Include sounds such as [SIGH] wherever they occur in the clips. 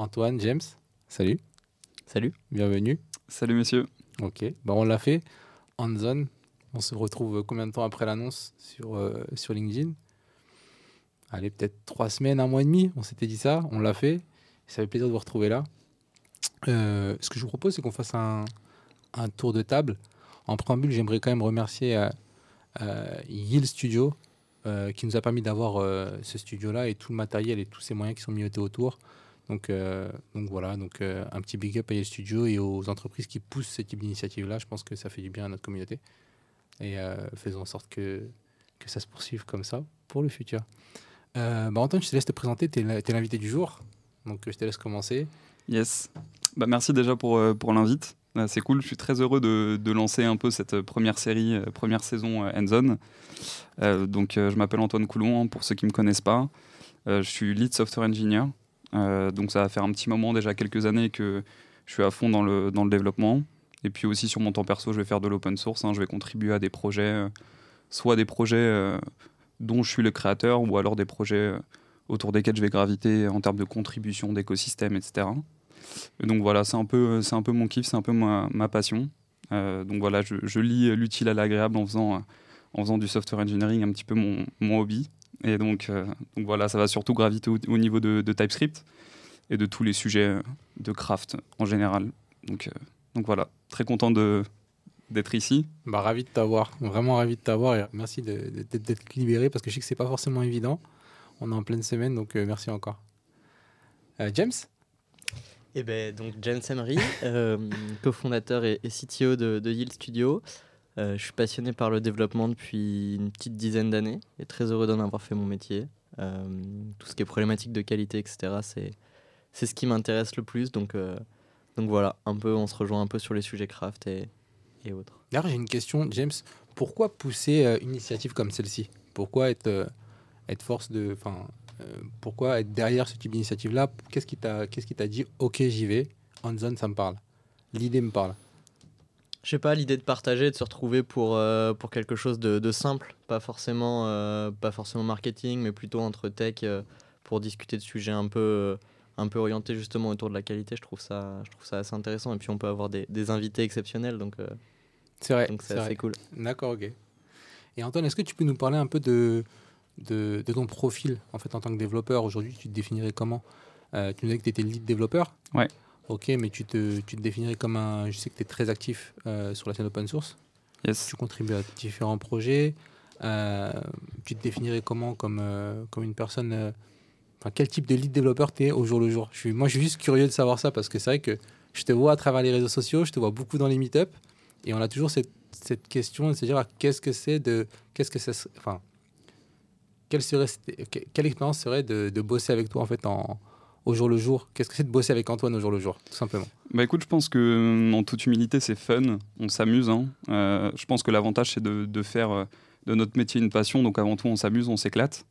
Antoine, James, salut. Salut. Bienvenue. Salut messieurs. Ok, bah, on l'a fait. Zone, on se retrouve combien de temps après l'annonce sur, euh, sur LinkedIn? Allez, peut-être trois semaines, un mois et demi. On s'était dit ça, on l'a fait. Ça fait plaisir de vous retrouver là. Euh, ce que je vous propose, c'est qu'on fasse un, un, tour de table. En préambule, j'aimerais quand même remercier euh, euh Yield Studio qui nous a permis d'avoir ce studio-là et tout le matériel et tous ces moyens qui sont mis autour. Donc, donc voilà, donc un petit big up à Yield Studio et aux entreprises qui poussent ce type d'initiative-là. Je pense que ça fait du bien à notre communauté. Et faisons en sorte que, que ça se poursuive comme ça pour le futur. Euh, bah Antoine, je te laisse te présenter, tu es l'invité du jour, donc je te laisse commencer. Yes, bah, merci déjà pour, euh, pour l'invite. Euh, c'est cool, je suis très heureux de, de, lancer un peu cette première série, première saison Endzone. Euh, donc je m'appelle Antoine Coulon, hein, pour ceux qui ne me connaissent pas. je suis lead software engineer, donc ça va faire un petit moment, déjà quelques années que je suis à fond dans le, dans le développement. Et puis aussi sur mon temps perso, je vais faire de l'open source, hein. je vais contribuer à des projets, soit des projets dont je suis le créateur, ou alors des projets euh, autour desquels je vais graviter en termes de contribution d'écosystème, etc. donc voilà, c'est un, peu, un peu mon kiff, c'est un peu ma, passion. Euh, donc voilà, je, je lis l'utile à l'agréable en faisant, euh, en faisant du software engineering, un petit peu mon, mon hobby. Et donc, donc voilà, ça va surtout graviter au, niveau de, de, TypeScript et de tous les sujets de craft en général. Donc, donc voilà, très content de, d'être ici. Bah, ravi de t'avoir, vraiment ravi de t'avoir et merci d'être libéré parce que je sais que c'est pas forcément évident. On est en pleine semaine, donc euh, merci encore. Euh, James? Eh ben, donc James Emery, [LAUGHS] euh, cofondateur et, CTO de, de, Yield Studio. Je suis passionné par le développement depuis une petite dizaine d'années et très heureux d'en avoir fait mon métier. tout ce qui est problématique de qualité, etc., c'est, c'est ce qui m'intéresse le plus. Donc, donc voilà, un peu, on se rejoint un peu sur les sujets craft et, et autres. D'ailleurs, j'ai une question, James. Pourquoi pousser euh, une initiative comme celle-ci? Pourquoi être, euh, être force de. Euh, pourquoi être derrière ce type d'initiative-là? Qu'est-ce qui t'a qu'est-ce qui t'a dit Ok, j'y vais. On zone, ça me parle? L'idée me parle. Je sais pas, l'idée de partager, de se retrouver pour, pour quelque chose de, de simple, pas forcément, pas forcément marketing, mais plutôt entre tech pour discuter de sujets un peu un peu orientés justement autour de la qualité. Je trouve ça, je trouve ça assez intéressant. Et puis on peut avoir des, des invités exceptionnels, donc c'est vrai. Donc c'est assez cool. D'accord, ok. Et Antoine, est-ce que tu peux nous parler un peu de, de, ton profil en fait en tant que développeur? Aujourd'hui, tu te définirais comment? Euh, Tu nous dit que tu étais lead développeur. Ouais. Ok, mais tu te, tu te définirais comme un. Je sais que tu es très actif euh, sur la scène open source. Yes. Tu contribues à différents projets. Euh, tu te définirais comment comme, comme une personne. Enfin, quel type de lead développeur tu es au jour le jour? Je suis, Moi, je suis juste curieux de savoir ça parce que c'est vrai que je te vois à travers les réseaux sociaux, je te vois beaucoup dans les meet-ups. Et on a toujours cette, cette question de se dire ah, qu'est-ce que c'est de. Qu'est-ce que ça. Enfin. Quelle, serait, quelle expérience serait de, de, bosser avec toi en fait en, au jour le jour Qu'est-ce que c'est de bosser avec Antoine au jour le jour, simplement Bah écoute, je pense que en toute humilité, c'est fun, on s'amuse. Hein. Euh, je pense que l'avantage, c'est de, faire euh, de notre métier une passion. Donc avant tout, on s'amuse, on s'éclate.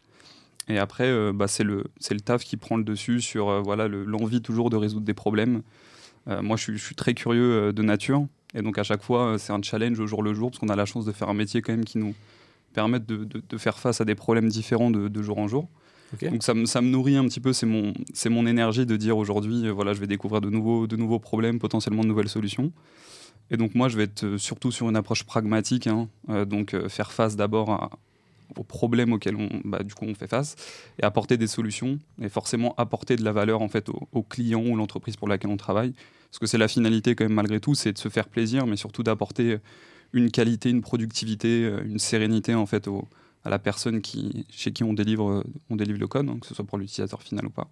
Et après, euh, bah, c'est le, taf qui prend le dessus sur voilà l'envie toujours de résoudre des problèmes. moi, je suis, très curieux de nature. Et donc à chaque fois, c'est un challenge au jour le jour, parce qu'on a la chance de faire un métier quand même qui nous permet de, de, faire face à des problèmes différents de, jour en jour. Donc ça, ça, me nourrit un petit peu, c'est mon, mon énergie de dire aujourd'hui, euh, voilà, je vais découvrir de nouveaux, de nouveaux problèmes, potentiellement de nouvelles solutions. Et donc moi, je vais être euh, surtout sur une approche pragmatique, hein, euh, donc faire face d'abord aux problèmes auxquels on, bah, du coup, on fait face et apporter des solutions et forcément apporter de la valeur en fait aux, aux clients ou l'entreprise pour laquelle on travaille parce que c'est la finalité quand même malgré tout, c'est de se faire plaisir, mais surtout d'apporter une qualité, une productivité, une sérénité en fait à la personne qui, chez qui on délivre, on délivre le code, hein, que ce soit pour l'utilisateur final ou pas.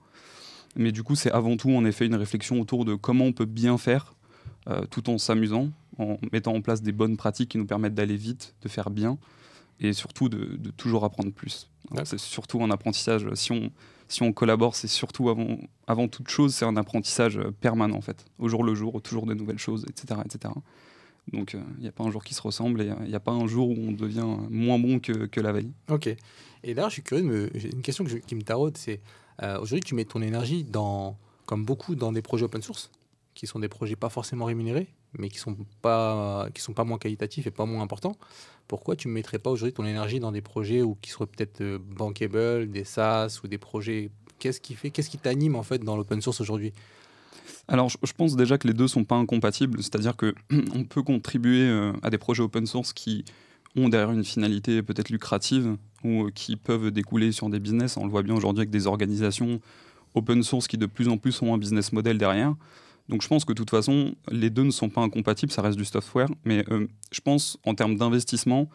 Mais du coup, c'est avant tout en effet une réflexion autour de comment on peut bien faire euh, tout en s'amusant, en mettant en place des bonnes pratiques qui nous permettent d'aller vite, de faire bien et surtout de, de toujours apprendre plus. C'est surtout un apprentissage. Si on, si on collabore, c'est surtout avant, avant toute chose, c'est un apprentissage euh, permanent en fait, au jour le jour, toujours de nouvelles choses, etc. etc. Donc il euh, n'y a pas un jour qui se ressemble et il n'y a pas un jour où on devient moins bon que, que la veille. Ok. Et d'ailleurs, je suis curieux, une question qui me taraude, c'est euh, aujourd'hui tu mets ton énergie dans, comme beaucoup dans des projets open source, qui sont des projets pas forcément rémunérés, mais qui sont pas sont pas moins qualitatifs et pas moins importants pourquoi tu ne mettrais pas aujourd'hui ton énergie dans des projets où, qui seraient peut-être euh, bankable, des SaaS ou des projets Qu'est-ce qui fait, qu'est-ce qui t'anime en fait dans l'open source aujourd'hui? Alors, je, pense déjà que les deux sont pas incompatibles, c'est-à-dire que [CLEARS THROAT] on peut contribuer euh, à des projets open source qui ont derrière une finalité peut-être lucrative ou qui peuvent découler sur des business. On le voit bien aujourd'hui avec des organisations open source qui de plus en plus ont un business model derrière. Donc je pense que de toute façon, les deux ne sont pas incompatibles, ça reste du software, mais euh, je pense en termes d'investissement,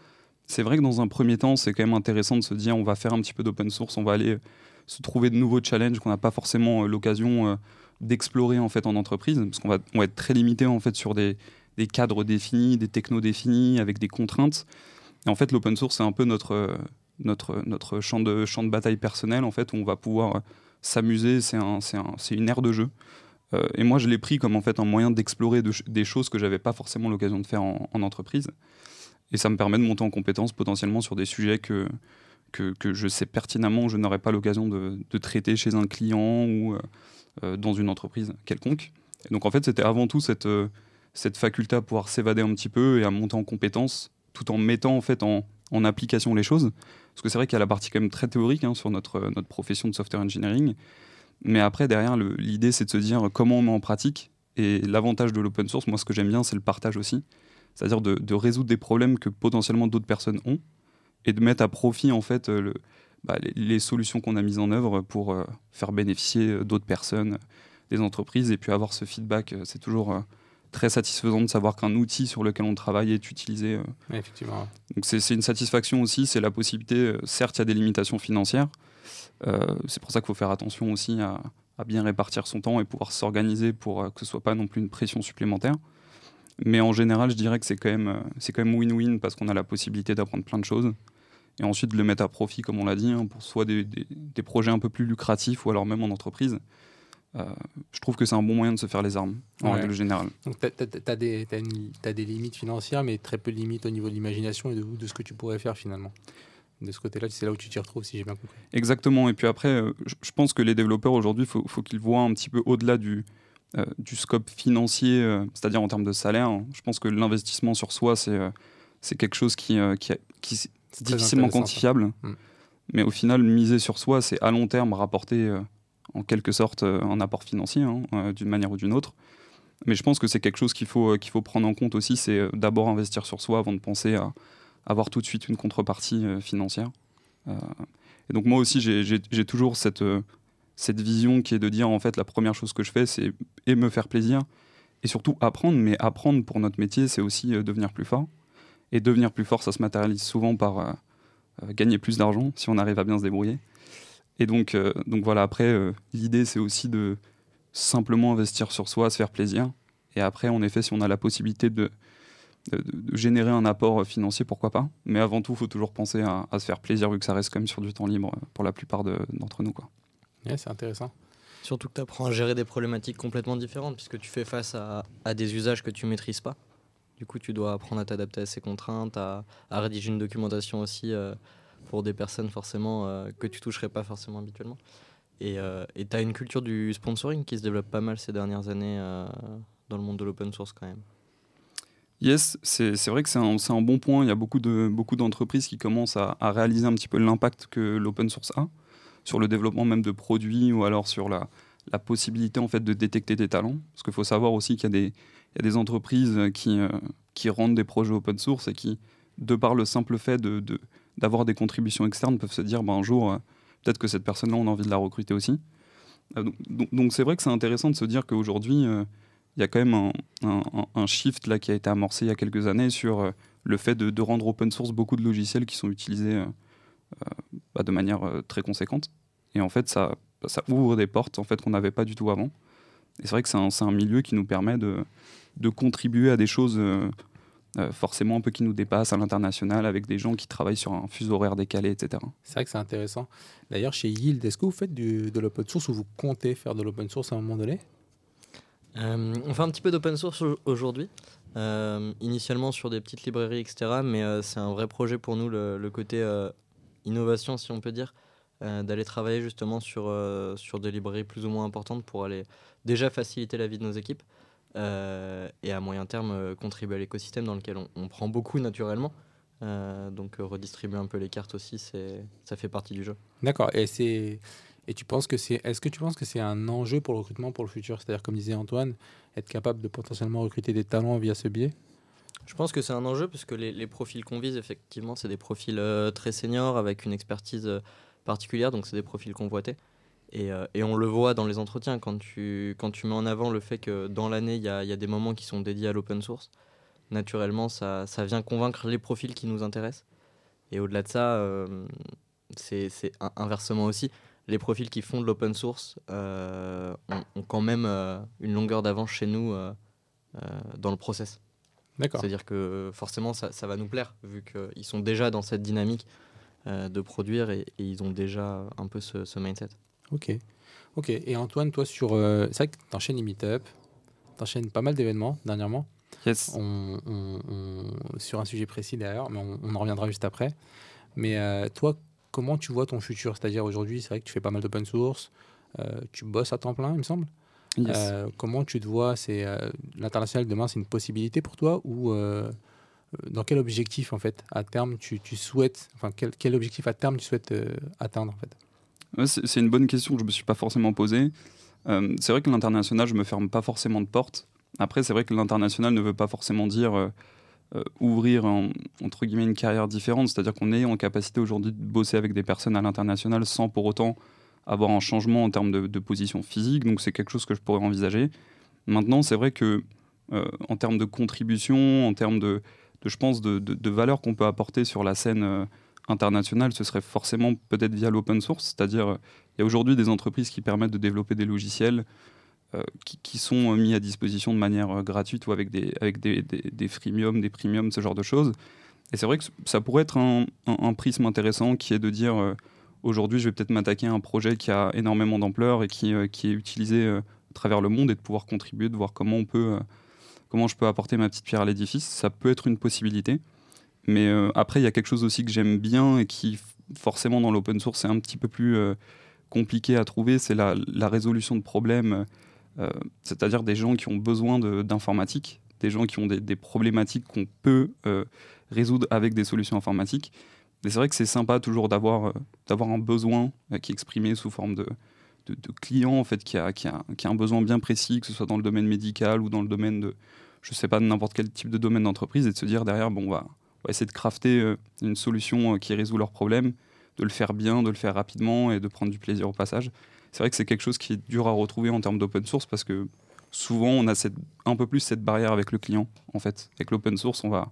c'est vrai que dans un premier temps, c'est quand même intéressant de se dire on va faire un petit peu d'open source, on va aller se trouver de nouveaux challenges qu'on n'a pas forcément euh, l'occasion euh, d'explorer en fait en entreprise, parce qu'on va, être très limité en fait sur des, cadres définis, des technos définis, avec des contraintes. Et en fait, l'open source c'est un peu notre notre notre champ de champ de bataille personnel en fait où on va pouvoir s'amuser, c'est un, un, une ère de jeu. Euh, et moi, je l'ai pris comme en fait un moyen d'explorer des choses que j'avais pas forcément l'occasion de faire en, entreprise. Et ça me permet de monter en compétence potentiellement sur des sujets que, que, que je sais pertinemment je n'aurais pas l'occasion de, traiter chez un client ou euh, euh, dans une entreprise quelconque. Donc en fait, c'était avant tout cette, cette faculté à pouvoir s'évader un petit peu et à monter en compétence tout en mettant en fait en, application les choses. Parce que c'est vrai qu'il y a la partie quand même très théorique hein, sur notre, notre profession de software engineering. Mais après, derrière, l'idée, c'est de se dire comment on met en pratique. Et l'avantage de l'open source, moi, ce que j'aime bien, c'est le partage aussi. C'est-à-dire de, résoudre des problèmes que potentiellement d'autres personnes ont et de mettre à profit, en fait, le, bah, les, solutions qu'on a mises en œuvre pour euh, faire bénéficier euh, d'autres personnes, des entreprises. Et puis avoir ce feedback, euh, c'est toujours très satisfaisant de savoir qu'un outil sur lequel on travaille est utilisé. effectivement. Donc c'est une satisfaction aussi, c'est la possibilité, certes il y a des limitations financières, euh, c'est pour ça qu'il faut faire attention aussi à, bien répartir son temps et pouvoir s'organiser pour euh, que ce soit pas non plus une pression supplémentaire. Mais en général, je dirais que c'est quand même euh, c'est quand même win-win parce qu'on a la possibilité d'apprendre plein de choses et ensuite de le mettre à profit, comme on l'a dit, hein, pour soit des, des, projets un peu plus lucratifs ou alors même en entreprise. je trouve que c'est un bon moyen de se faire les armes, en règle générale. Donc, tu as, as, des limites financières, mais très peu de limites au niveau de l'imagination et de, de, ce que tu pourrais faire finalement de ce côté-là, c'est là où tu t'y retrouves, si j'ai bien compris. Exactement. Et puis après, euh, je pense que les développeurs aujourd'hui, il faut, faut qu'ils voient un petit peu au-delà du, euh, du scope financier, euh, c'est-à-dire en termes de salaire. Je pense que l'investissement sur soi, c'est c'est quelque chose qui, qui, qui est difficilement quantifiable. Mm. Mais au final, miser sur soi, c'est à long terme rapporter en quelque sorte un apport financier, hein, d'une manière ou d'une autre. Mais je pense que c'est quelque chose qu'il faut, qu'il faut prendre en compte aussi, c'est d'abord investir sur soi avant de penser à, avoir tout de suite une contrepartie euh, financière. Euh, et donc moi aussi, j'ai toujours cette, euh, cette vision qui est de dire, en fait, la première chose que je fais, c'est et me faire plaisir, et surtout apprendre. Mais apprendre pour notre métier, c'est aussi devenir plus fort. Et devenir plus fort, ça se matérialise souvent par gagner plus d'argent, si on arrive à bien se débrouiller. Et donc, donc voilà, après, l'idée, c'est aussi de simplement investir sur soi, se faire plaisir. Et après, en effet, si on a la possibilité de, de, générer un apport financier, pourquoi pas. Mais avant tout, il faut toujours penser à, se faire plaisir, vu que ça reste quand même sur du temps libre pour la plupart d'entre nous. Quoi. c'est intéressant. Surtout que tu apprends à gérer des problématiques complètement différentes, puisque tu fais face à, des usages que tu maîtrises pas. Du coup, tu dois apprendre à t'adapter à ces contraintes, à, rédiger une documentation aussi euh, pour des personnes forcément euh, que tu toucherais pas forcément habituellement. Et euh, tu as une culture du sponsoring qui se développe pas mal ces dernières années dans le monde de l'open source quand même. Yes, c'est vrai que c'est un, bon point. Il y a beaucoup d'entreprises qui commencent à, réaliser un petit peu l'impact que l'open source a sur le développement même de produits ou alors sur la, la possibilité en fait de détecter des talents. Parce qu'il faut savoir aussi qu'il y, y, a des entreprises qui, euh, qui rendent des projets open source et qui, de par le simple fait d'avoir de, des contributions externes, peuvent se dire ben, un jour, euh, peut-être que cette personne-là, on a envie de la recruter aussi. Euh, donc c'est vrai que c'est intéressant de se dire qu'aujourd'hui, il y a quand même un, shift là, qui a été amorcé il y a quelques années sur le fait de, rendre open source beaucoup de logiciels qui sont utilisés bah, de manière très conséquente. Et en fait, ça, ça ouvre des portes en fait, qu'on n'avait pas du tout avant. Et c'est vrai que c'est un, un, milieu qui nous permet de, de contribuer à des choses forcément un peu qui nous dépassent à l'international avec des gens qui travaillent sur un fuseau horaire décalé, etc. C'est vrai que c'est intéressant. D'ailleurs, chez Yield, est-ce que vous faites du, de l'open source ou vous comptez faire de l'open source à un moment donné? Euh, on fait un petit peu d'open source aujourd'hui, euh, initialement sur des petites librairies, etc. Mais euh, c'est un vrai projet pour nous, le, côté innovation, si on peut dire, d'aller travailler justement sur, sur des librairies plus ou moins importantes pour aller déjà faciliter la vie de nos équipes et à moyen terme contribuer à l'écosystème dans lequel on, prend beaucoup naturellement. donc redistribuer un peu les cartes aussi, ça fait partie du jeu. D'accord. Et c'est Et tu penses que c'est, est-ce que tu penses que c'est un enjeu pour le recrutement pour le futur? C'est-à-dire, comme disait Antoine, être capable de potentiellement recruter des talents via ce biais? Je pense que c'est un enjeu parce que les, les profils qu'on vise, effectivement, c'est des profils euh, très seniors avec une expertise euh, particulière, donc c'est des profils convoités. Et, euh, et on le voit dans les entretiens quand tu, quand tu mets en avant le fait que dans l'année, il y a, y a des moments qui sont dédiés à l'open source. Naturellement, ça, ça vient convaincre les profils qui nous intéressent. Et au-delà de ça, euh, c'est c'est in- inversement aussi. Les profils qui font de l'open source euh, ont, ont quand même euh, une longueur d'avance chez nous dans le process. D'accord. C'est-à-dire que forcément, ça, ça va nous plaire, vu qu'ils sont déjà dans cette dynamique de produire et, et ils ont déjà un peu ce, ce mindset. Ok. Ok. Et Antoine, toi, sur. euh, c'est vrai que tu enchaînes les meet-up, tu enchaînes pas mal d'événements dernièrement. Yes. On, on- on- sur un sujet précis d'ailleurs, mais on, on en reviendra juste après. Mais euh, toi, comment tu vois ton futur? C'est-à-dire aujourd'hui, c'est vrai que tu fais pas mal d'open source, euh, tu bosses à temps plein, il me semble. Yes. Euh, comment tu te vois? C'est euh, l'international demain, c'est une possibilité pour toi ou euh, euh, dans quel objectif en fait à terme tu, souhaites, enfin quel, objectif à terme tu souhaites euh, atteindre en fait? C'est une bonne question que je me suis pas forcément posée. Euh, c'est vrai que l'international, je me ferme pas forcément de porte. Après, c'est vrai que l'international ne veut pas forcément dire euh, euh, ouvrir entre guillemets une carrière différente. C'est-à-dire qu'on est en capacité aujourd'hui de bosser avec des personnes à l'international sans pour autant avoir un changement en termes de, de position physique. Donc c'est quelque chose que je pourrais envisager. Maintenant, c'est vrai que euh, en termes de contribution, en termes de, je pense, de, de, valeur qu'on peut apporter sur la scène euh, internationale, ce serait forcément peut-être via l'open source. C'est-à-dire, euh, il y a aujourd'hui des entreprises qui permettent de développer des logiciels euh, qui, sont mis à disposition de manière gratuite ou avec des, avec des, des, des freemiums, des premiums, ce genre de choses. Et c'est vrai que ça pourrait être un, prisme intéressant qui est de dire aujourd'hui, je vais peut-être m'attaquer à un projet qui a énormément d'ampleur et qui, qui est utilisé à travers le monde et de pouvoir contribuer, de voir comment on peut, comment je peux apporter ma petite pierre à l'édifice. Ça peut être une possibilité. Mais euh, après, il y a quelque chose aussi que j'aime bien et qui, forcément, dans l'open source, est un petit peu plus euh, compliqué à trouver, c'est la, résolution de problèmes, euh, c'est-à-dire des gens qui ont besoin d'informatique, des gens qui ont des, problématiques qu'on peut résoudre avec des solutions informatiques. Et c'est vrai que c'est sympa toujours d'avoir un besoin qui est exprimé sous forme de, de, de client, en fait, qui a, qui, a, qui a un besoin bien précis, que ce soit dans le domaine médical ou dans le domaine de, je sais pas, n'importe quel type de domaine d'entreprise, et de se dire derrière, bon, on va, on va essayer de crafter euh, une solution euh, qui résout leurs problèmes, de le faire bien, de le faire rapidement et de prendre du plaisir au passage. C'est vrai que c'est quelque chose qui est dur à retrouver en termes d'open source parce que souvent on a cette, un peu plus cette barrière avec le client en fait. Avec l'open source, on va,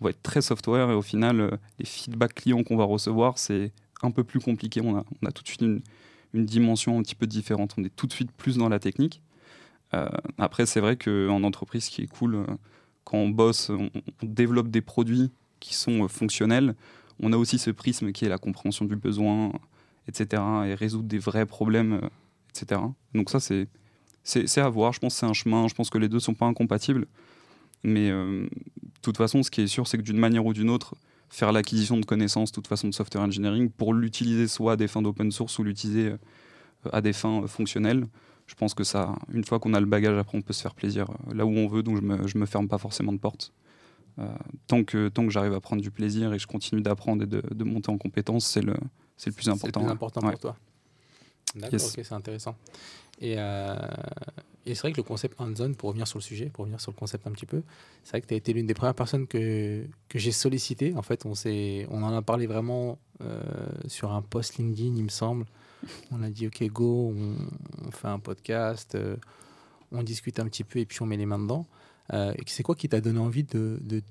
on va être très software et au final, euh, les feedbacks clients qu'on va recevoir, c'est un peu plus compliqué. On a, on a tout de suite une, une dimension un petit peu différente. On est tout de suite plus dans la technique. Euh, après, c'est vrai qu'en entreprise, ce qui est cool, euh, quand on bosse, on, développe des produits qui sont euh, fonctionnels. On a aussi ce prisme qui est la compréhension du besoin, etc. et résoudre des vrais problèmes, etc. Donc ça, c'est c'est à voir. Je pense que c'est un chemin. Je pense que les deux sont pas incompatibles. Mais de toute façon, ce qui est sûr, c'est que d'une manière ou d'une autre, faire l'acquisition de connaissances, de toute façon, de software engineering, pour l'utiliser soit à des fins d'open source ou l'utiliser à des fins fonctionnelles, je pense que ça, une fois qu'on a le bagage, après, on peut se faire plaisir euh, là où on veut. Donc je me, je me ferme pas forcément de porte. Euh, tant que, tant que j'arrive à prendre du plaisir et que je continue d'apprendre et de, de monter en compétences, c'est le, c'est le plus important. C'est le plus important Ouais. pour toi. D'accord, Yes. c'est intéressant. Et, euh, et c'est vrai que le concept hands-on, pour revenir sur le sujet, pour revenir sur le concept un petit peu, c'est vrai que tu as été l'une des premières personnes que, que j'ai sollicité. En fait, on, on en a parlé vraiment euh, sur un post LinkedIn, il me semble. On a dit, OK, go, on, on fait un podcast, euh, on discute un petit peu et puis on met les mains dedans. Euh, et c'est quoi qui t'a donné envie de, de,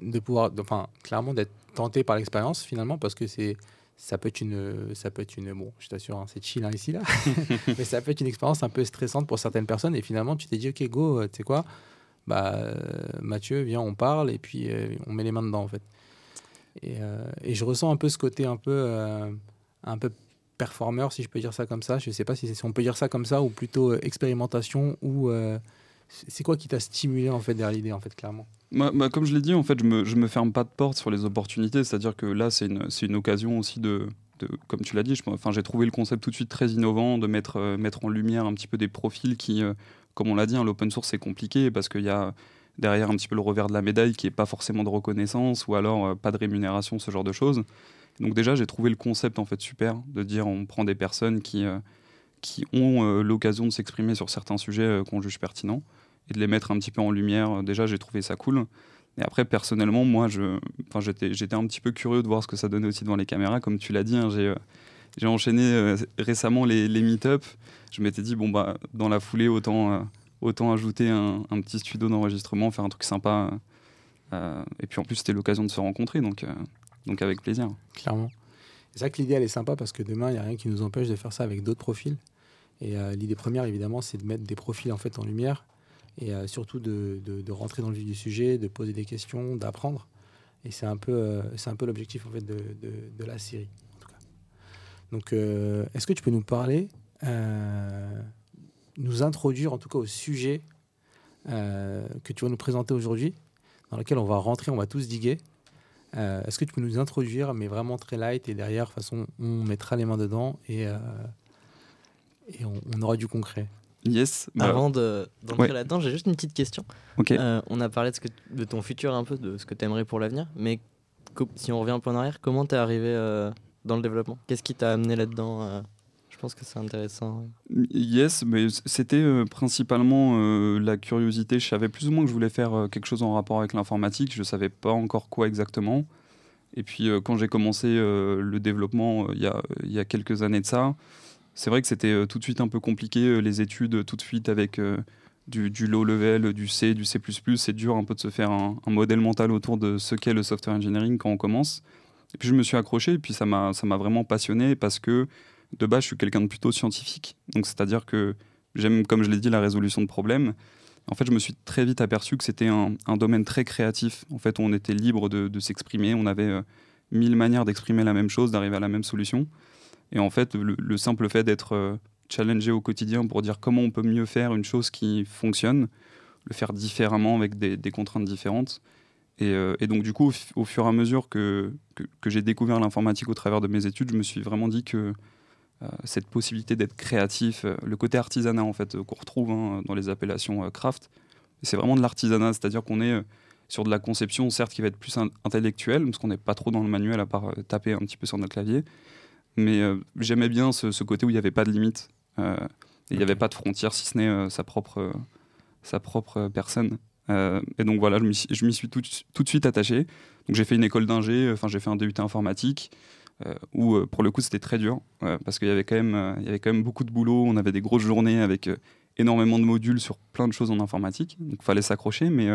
de pouvoir, de- enfin, clairement, d'être tenté par l'expérience finalement, parce que c'est ça peut être une ça peut être une bon je t'assure hein, c'est chill hein, ici là [LAUGHS] mais ça peut être une expérience un peu stressante pour certaines personnes et finalement tu t'es dit ok go euh, tu sais quoi bah euh, Mathieu viens on parle et puis euh, on met les mains dedans en fait et, euh, et je ressens un peu ce côté un peu euh, un peu performeur si je peux dire ça comme ça je sais pas si, on peut dire ça comme ça ou plutôt euh, expérimentation ou euh, c'est quoi qui t'a stimulé en fait derrière l'idée en fait clairement? Moi, comme je l'ai dit, en fait, je me, je me ferme pas de porte sur les opportunités. C'est-à-dire que là, c'est une, une occasion aussi de, de- comme tu l'as dit, enfin, j'ai trouvé le concept tout de suite très innovant, de mettre, euh, mettre en lumière un petit peu des profils qui, comme on l'a dit, hein, l'open source c'est compliqué parce qu'il y a derrière un petit peu le revers de la médaille qui est pas forcément de reconnaissance ou alors pas de rémunération, ce genre de choses. Donc déjà, j'ai trouvé le concept en fait super de dire on prend des personnes qui, euh, qui ont euh, l'occasion de s'exprimer sur certains sujets euh, qu'on juge pertinents et de les mettre un petit peu en lumière. Déjà, j'ai trouvé ça cool. Et après, personnellement, moi, j'étais, un petit peu curieux de voir ce que ça donnait aussi devant les caméras. Comme tu l'as dit, hein, j'ai, j'ai enchaîné récemment les, les meet-up. Je m'étais dit, bon, bah, dans la foulée, autant, autant ajouter un, un, petit studio d'enregistrement, faire un truc sympa. et puis en plus, c'était l'occasion de se rencontrer. Donc, donc avec plaisir. Clairement. C'est ça que l'idée, elle est sympa parce que demain, il n'y a rien qui nous empêche de faire ça avec d'autres profils. Et euh, l'idée première, évidemment, c'est de mettre des profils en fait en lumière et euh, surtout de, rentrer dans le vif du sujet, de poser des questions, d'apprendre. Et c'est un peu, euh, peu l'objectif en fait de, la série. Donc, est-ce que tu peux nous parler, nous introduire en tout cas au sujet que tu vas nous présenter aujourd'hui, dans lequel on va rentrer, on va tous diguer? Euh, est-ce que tu peux nous introduire, mais vraiment très light, et derrière, de toute façon, on mettra les mains dedans et, euh, et on, aura du concret. Yes. Bah, Avant d'entrer là-dedans, j'ai juste une petite question. Euh, on a parlé de, ce que, de, ton futur un peu, de ce que tu aimerais pour l'avenir, mais si on revient un peu en arrière, comment tu es arrivé dans le développement? Qu'est-ce qui t'a amené là-dedans je pense que c'est intéressant. Yes, mais c'était principalement la curiosité. Je savais plus ou moins que je voulais faire quelque chose en rapport avec l'informatique. Je ne savais pas encore quoi exactement. Et puis quand j'ai commencé le développement il y, a, quelques années de ça, c'est vrai que c'était tout de suite un peu compliqué. les études, tout de suite avec du, low level, du C, du C++, c'est dur un peu de se faire un, un modèle mental autour de ce qu'est le software engineering quand on commence. Et puis je me suis accroché et puis ça m'a vraiment passionné parce que de base, je suis quelqu'un de plutôt scientifique. Donc, c'est-à-dire que j'aime, comme je l'ai dit, la résolution de problèmes. En fait, je me suis très vite aperçu que c'était un, domaine très créatif. En fait, on était libre de, s'exprimer. On avait euh, mille manières d'exprimer la même chose, d'arriver à la même solution. Et en fait, le, simple fait d'être euh, challengé au quotidien pour dire comment on peut mieux faire une chose qui fonctionne, le faire différemment avec des, contraintes différentes. Euh, et, donc, du coup, au, fur et à mesure que, que j'ai découvert l'informatique au travers de mes études, je me suis vraiment dit que cette possibilité d'être créatif, euh, le côté artisanat en fait qu'on retrouve hein, dans les appellations euh, craft. C'est vraiment de l'artisanat, c'est-à-dire qu'on est sur de la conception, certes, qui va être plus intellectuelle, parce qu'on n'est pas trop dans le manuel à part taper un petit peu sur notre clavier. Mais j'aimais bien ce, côté où il n'y avait pas de limite, il n'y avait pas de frontières, si ce n'est sa, propre, sa propre personne. et donc voilà, je m'y suis tout, tout, de suite attaché. Donc j'ai fait une école d'ingé, enfin j'ai fait un DUT informatique. Euh, où euh, pour le coup c'était très dur euh, parce qu'il y avait quand même y avait quand même beaucoup de boulot on avait des grosses journées avec énormément de modules sur plein de choses en informatique donc il fallait s'accrocher mais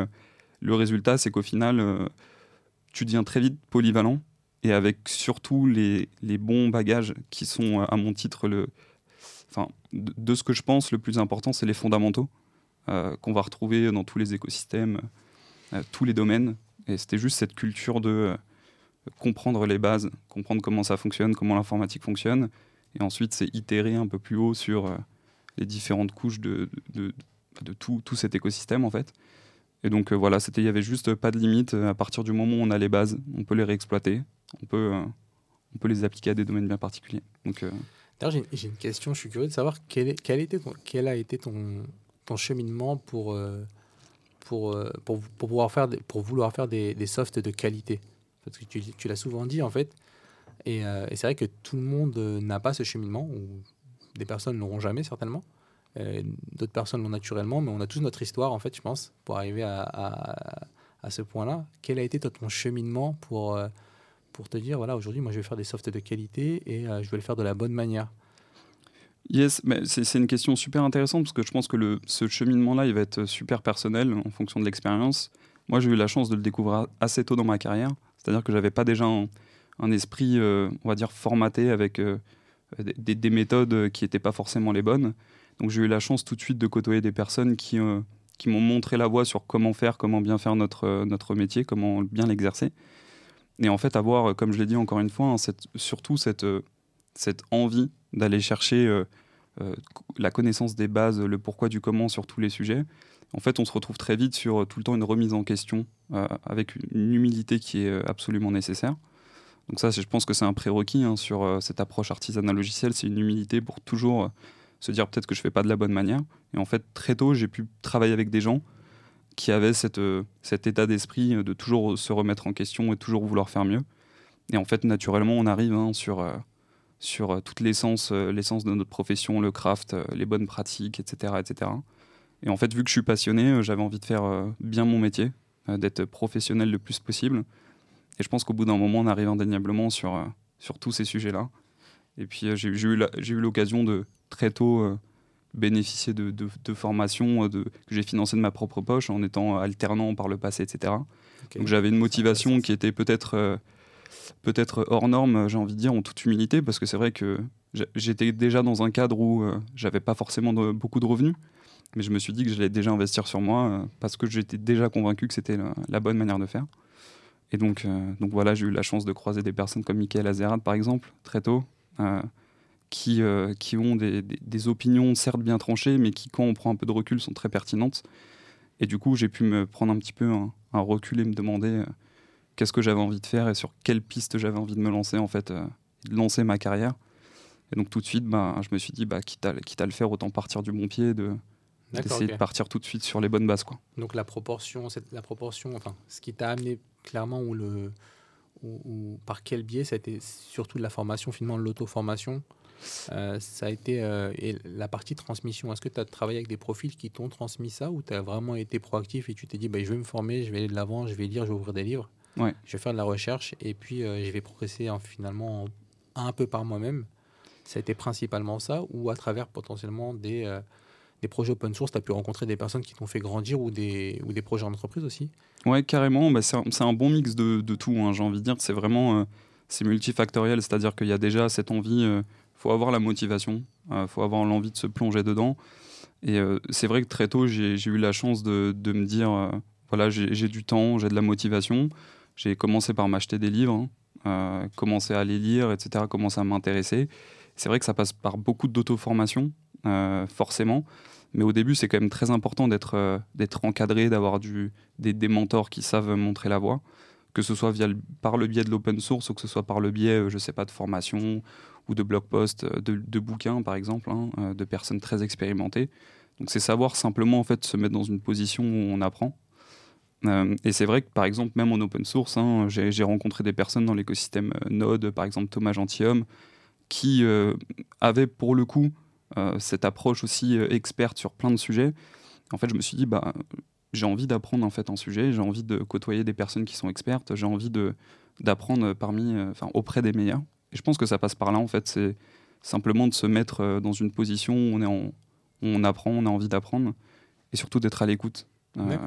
le résultat c'est qu'au final tu deviens très vite polyvalent et avec surtout les, les bons bagages qui sont à mon titre le de, ce que je pense le plus important c'est les fondamentaux qu'on va retrouver dans tous les écosystèmes tous les domaines et c'était juste cette culture de comprendre les bases, comprendre comment ça fonctionne, comment l'informatique fonctionne, et ensuite c'est itérer un peu plus haut sur euh, les différentes couches de, tout, cet écosystème en fait. Et donc euh, voilà, il y avait juste pas de limite. À partir du moment où on a les bases, on peut les réexploiter, on peut, euh, les appliquer à des domaines bien particuliers. Donc D'ailleurs, j'ai une question, je suis curieux de savoir quel, a été ton, cheminement pour vouloir faire des, des softs de qualité? Parce que tu, l'as souvent dit en fait. Euh, et, c'est vrai que tout le monde euh, n'a pas ce cheminement, ou des personnes l'auront jamais certainement. Euh, d'autres personnes l'ont naturellement, mais on a tous notre histoire en fait, je pense, pour arriver à, ce point-là. Quel a été ton cheminement pour, pour te dire, voilà, aujourd'hui, moi je vais faire des softs de qualité et je vais le faire de la bonne manière? Yes, mais c'est une question super intéressante parce que je pense que ce cheminement-là, il va être super personnel en fonction de l'expérience. Moi, j'ai eu la chance de le découvrir assez tôt dans ma carrière. C'est-à-dire que j'avais pas déjà un, esprit, euh, on va dire, formaté avec euh, des, méthodes qui n'étaient pas forcément les bonnes. Donc j'ai eu la chance tout de suite de côtoyer des personnes qui, euh, qui m'ont montré la voie sur comment faire, comment bien faire notre, notre métier, comment bien l'exercer. Et en fait, avoir, comme je l'ai dit encore une fois, hein, surtout cette, cette envie d'aller chercher la connaissance des bases, le pourquoi du comment sur tous les sujets, en fait, on se retrouve très vite sur euh, tout le temps une remise en question euh, avec une humilité qui est euh, absolument nécessaire. Donc ça, je pense que c'est un prérequis hein, sur cette approche artisanale logicielle, c'est une humilité pour toujours se dire peut-être que je fais pas de la bonne manière. Et en fait, très tôt, j'ai pu travailler avec des gens qui avaient cette, cet état d'esprit de toujours se remettre en question et toujours vouloir faire mieux. Et en fait, naturellement, on arrive hein, sur, sur toute l'essence, l'essence de notre profession, le craft, les bonnes pratiques, etc., etc. Et en fait, vu que je suis passionné, euh, j'avais envie de faire euh, bien mon métier, euh, d'être professionnel le plus possible. Et je pense qu'au bout d'un moment, on arrive indéniablement sur, sur tous ces sujets-là. Et puis, j'ai eu l'occasion de très tôt bénéficier de, de, de formations de, que j'ai financées de ma propre poche en étant alternant par le passé, etc. Donc j'avais une motivation qui était peut-être euh, peut-être hors norme, j'ai envie de dire, en toute humilité, parce que c'est vrai que j'étais déjà dans un cadre où euh, j'avais pas forcément beaucoup de revenus, mais je me suis dit que j'allais déjà investir sur moi euh, parce que j'étais déjà convaincu que c'était la, bonne manière de faire. Et donc, euh, donc voilà, j'ai eu la chance de croiser des personnes comme Michael Azerad, par exemple, très tôt, euh, qui, qui ont des, des- opinions certes bien tranchées, mais qui, quand on prend un peu de recul, sont très pertinentes. Et du coup, j'ai pu me prendre un petit peu un, recul et me demander qu'est-ce que j'avais envie de faire et sur quelle piste j'avais envie de me lancer, en fait, de lancer ma carrière. Et donc tout de suite, bah, je me suis dit, bah, quitte, à, quitte à le faire, autant partir du bon pied, de, d'essayer ok. de partir tout de suite sur les bonnes bases. Quoi. Donc la proportion, cette- la proportion, enfin, ce qui t'a amené clairement ou le, ou, ou par quel biais, ça a été surtout de la formation, finalement de l'auto-formation. Euh, ça a été euh, et la partie transmission. Est-ce que tu as travaillé avec des profils qui t'ont transmis ça ou tu as vraiment été proactif et tu t'es dit bah, je vais me former, je vais aller de l'avant, je vais lire, je vais ouvrir des livres, Ouais. je vais faire de la recherche et puis euh, je vais progresser en, finalement en- un peu par moi-même Ça a été principalement ça ou à travers potentiellement des, des projets open source, tu as pu rencontrer des personnes qui t'ont fait grandir ou des, ou des projets en entreprise aussi? Ouais, carrément. Bah, c'est un, bon mix de, de tout, hein, j'ai envie de dire. C'est vraiment euh, multifactoriel, c'est-à-dire qu'il y a déjà cette envie, il faut avoir la motivation, il faut avoir l'envie de se plonger dedans. Et euh, c'est vrai que très tôt, j'ai eu la chance de, de me dire, euh, voilà, j'ai du temps, j'ai de la motivation. J'ai commencé par m'acheter des livres, hein, euh, commencer à les lire, etc., commencer à m'intéresser. C'est vrai que ça passe par beaucoup d'auto-formation, euh, forcément. Mais au début, c'est quand même très important d'être euh, encadré, d'avoir des, des mentors qui savent montrer la voie, que ce soit via par le biais de l'open source ou que ce soit par le biais, euh, je sais pas, de formation ou de blog posts, euh, de, bouquins par exemple, hein, euh, de personnes très expérimentées. Donc c'est savoir simplement en fait se mettre dans une position où on apprend. Euh, et c'est vrai que par exemple même en open source, hein, j'ai rencontré des personnes dans l'écosystème euh, Node, par exemple Thomas Gentilhomme, qui euh, avaient pour le coup euh, cette approche aussi euh, experte sur plein de sujets. En fait, je me suis dit, bah, j'ai envie d'apprendre en fait un sujet, j'ai envie de côtoyer des personnes qui sont expertes, j'ai envie de d'apprendre parmi, euh, enfin, auprès des meilleurs. Et je pense que ça passe par là en fait, c'est simplement de se mettre euh, dans une position où on est en, on apprend, on a envie d'apprendre, et surtout d'être à l'écoute. Euh,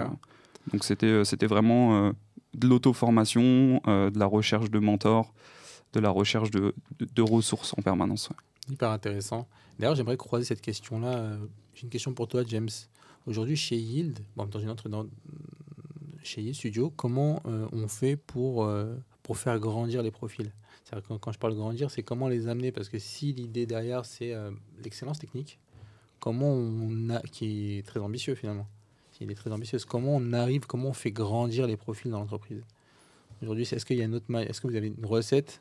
donc c'était euh, c'était vraiment euh, de l'auto-formation, euh, de la recherche de mentors, de la recherche de, de, de ressources en permanence. ouais. Hyper intéressant. D'ailleurs, j'aimerais croiser cette question-là. J'ai une question pour toi, James. Aujourd'hui, chez Yield, bon, dans une autre, dans- chez Yield Studio, comment euh, on fait pour, euh, pour faire grandir les profils? Que quand, je parle grandir, c'est comment les amener? Parce que si l'idée derrière, c'est euh, l'excellence technique, comment on qui est très ambitieux finalement, il est très ambitieux, comment on arrive, comment on fait grandir les profils dans l'entreprise? Aujourd'hui, est-ce qu'il y a une autre, est-ce que vous avez une recette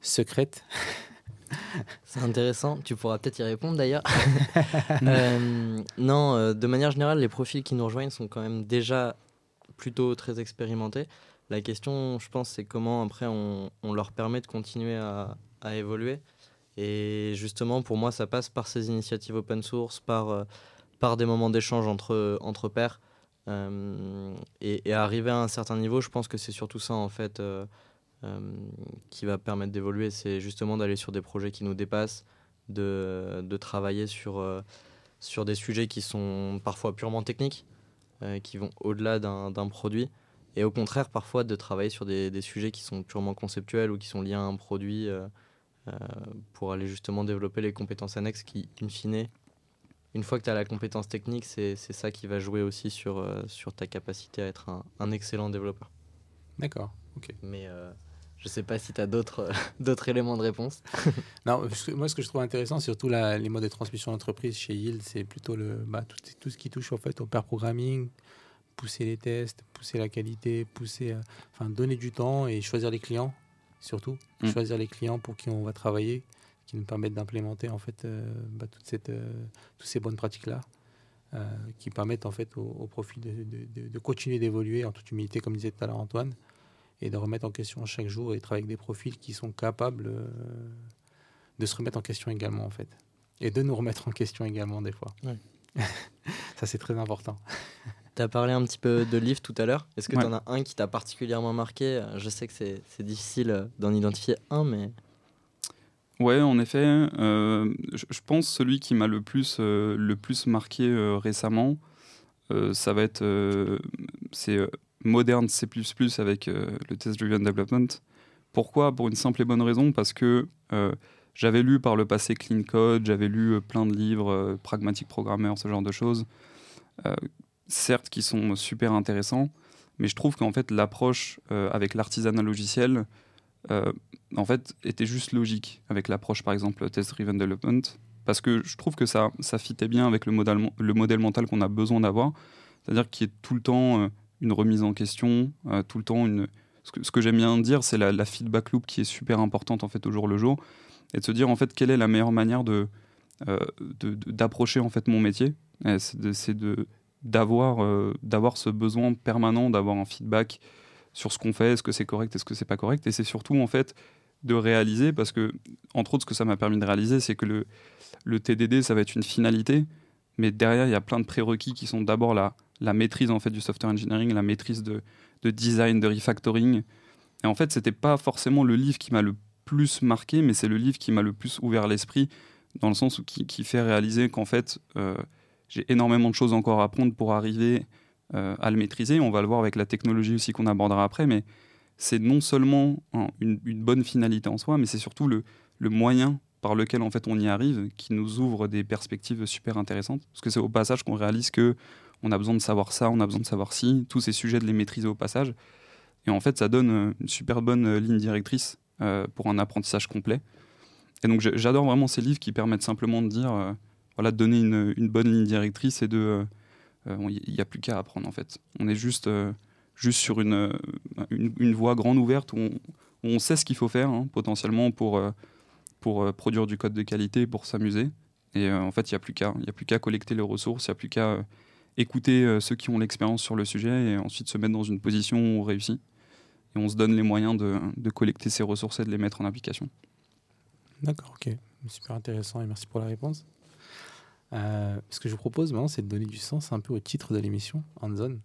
secrète? [LAUGHS] C'est intéressant, tu pourras peut-être y répondre d'ailleurs. [LAUGHS] Euh, non, euh, de manière générale, les profils qui nous rejoignent sont quand même déjà plutôt très expérimentés. La question, je pense, c'est comment après on, on leur permet de continuer à, à évoluer. Et justement, pour moi, ça passe par ces initiatives open source, par, euh, par des moments d'échange entre, entre pairs. Et, et arriver à un certain niveau, je pense que c'est surtout ça, en fait, qui va permettre d'évoluer. C'est justement d'aller sur des projets qui nous dépassent, de, de travailler sur, euh, sur des sujets qui sont parfois purement techniques, euh, qui vont au-delà d'un produit. Et au contraire, parfois, de travailler sur des, des sujets qui sont purement conceptuels ou qui sont liés à un produit euh, euh, pour aller justement développer les compétences annexes qui, in fine, une fois que tu as la compétence technique, c'est c'est ça qui va jouer aussi sur, euh, sur ta capacité à être un, un excellent développeur. D'accord. Ok. Mais je sais pas si tu as d'autres [LAUGHS] d'autres éléments de réponse. [LAUGHS] Non, moi, ce que je trouve intéressant, surtout la- les modes de transmission d'entreprise chez Yield, c'est plutôt le, bah, tout, tout ce qui touche en fait au pair programming, pousser les tests, pousser la qualité, pousser, euh, enfin, donner du temps et choisir les clients, surtout Mm. choisir les clients pour qui on va travailler, qui nous permettent d'implémenter en fait euh, bah, toute cette, euh, toutes ces bonnes pratiques là. euh, qui permettent en fait au, au profit de, de- de- de continuer d'évoluer en toute humilité, comme disait tout à l'heure Antoine, et de remettre en question chaque jour et travailler avec des profils qui sont capables euh, de se remettre en question également en fait et de nous remettre en question également des fois. Ouais. [LAUGHS] Ça c'est très important. Tu as parlé un petit peu de livres tout à l'heure. Est-ce que Ouais. tu en as un qui t'a particulièrement marqué? Je sais que c'est c'est difficile euh, d'en identifier un, mais Ouais, en effet, euh, je pense celui qui m'a le plus, euh, le plus marqué euh, récemment, euh, ça va être euh, c'est euh, Modern C++ avec euh, le Test Driven Development. Pourquoi? Pour une simple et bonne raison, parce que euh, j'avais lu par le passé Clean Code, j'avais lu euh, plein de livres, Pragmatic Programmer, ce genre de choses, certes qui sont super intéressants, mais je trouve qu'en fait l'approche avec l'artisanat logiciel, en fait, était juste logique avec l'approche, par exemple, test-driven development, parce que je trouve que ça, ça fitait bien avec le modèle, le modèle mental qu'on a besoin d'avoir, c'est-à-dire qu'il y ait tout le temps une remise en question, euh, tout le temps une... Ce que, que j'aime bien dire, c'est la, la feedback loop qui est super importante en fait au jour le jour, et de se dire en fait quelle est la meilleure manière de euh, d'approcher en fait mon métier. C'est d'avoir euh, d'avoir ce besoin permanent d'avoir un feedback sur ce qu'on fait, est-ce que c'est correct, est-ce que c'est pas correct, et c'est surtout en fait de réaliser, parce que entre autres ce que ça m'a permis de réaliser, c'est que le, le TDD ça va être une finalité, mais derrière il y a plein de prérequis qui sont d'abord la, la maîtrise en fait du software engineering, la maîtrise de, de design, de refactoring, et en fait c'était pas forcément le livre qui m'a le plus marqué, mais c'est le livre qui m'a le plus ouvert l'esprit, dans le sens où qui, fait réaliser qu'en fait euh, j'ai énormément de choses encore à apprendre pour arriver euh, à le maîtriser. On va le voir avec la technologie aussi qu'on abordera après, mais c'est non seulement un- une, une bonne finalité en soi, mais c'est surtout le, le moyen par lequel en fait on y arrive qui nous ouvre des perspectives super intéressantes. Parce que c'est au passage qu'on réalise que on a besoin de savoir ça, on a besoin de savoir ci, tous ces sujets de les maîtriser au passage. Et en fait, ça donne euh, une super bonne euh, ligne directrice euh, pour un apprentissage complet. Et donc j'adore vraiment ces livres qui permettent simplement de dire, euh, voilà, de donner une, une bonne ligne directrice et de euh, il n'y a plus qu'à apprendre en fait. On est juste, euh, juste sur une, euh, une, voie grande ouverte où on, sait ce qu'il faut faire hein, potentiellement pour, euh, pour euh, produire du code de qualité, pour s'amuser. Et euh, en fait, il n'y a plus qu'à a plus qu'à collecter les ressources, il n'y a plus qu'à euh, écouter euh, ceux qui ont l'expérience sur le sujet et ensuite se mettre dans une position où on réussit. Et on se donne les moyens de, de collecter ces ressources et de les mettre en application. D'accord, ok. Super intéressant et merci pour la réponse. Euh, ce que je vous propose maintenant, c'est de donner du sens un peu au titre de l'émission, Hands-on.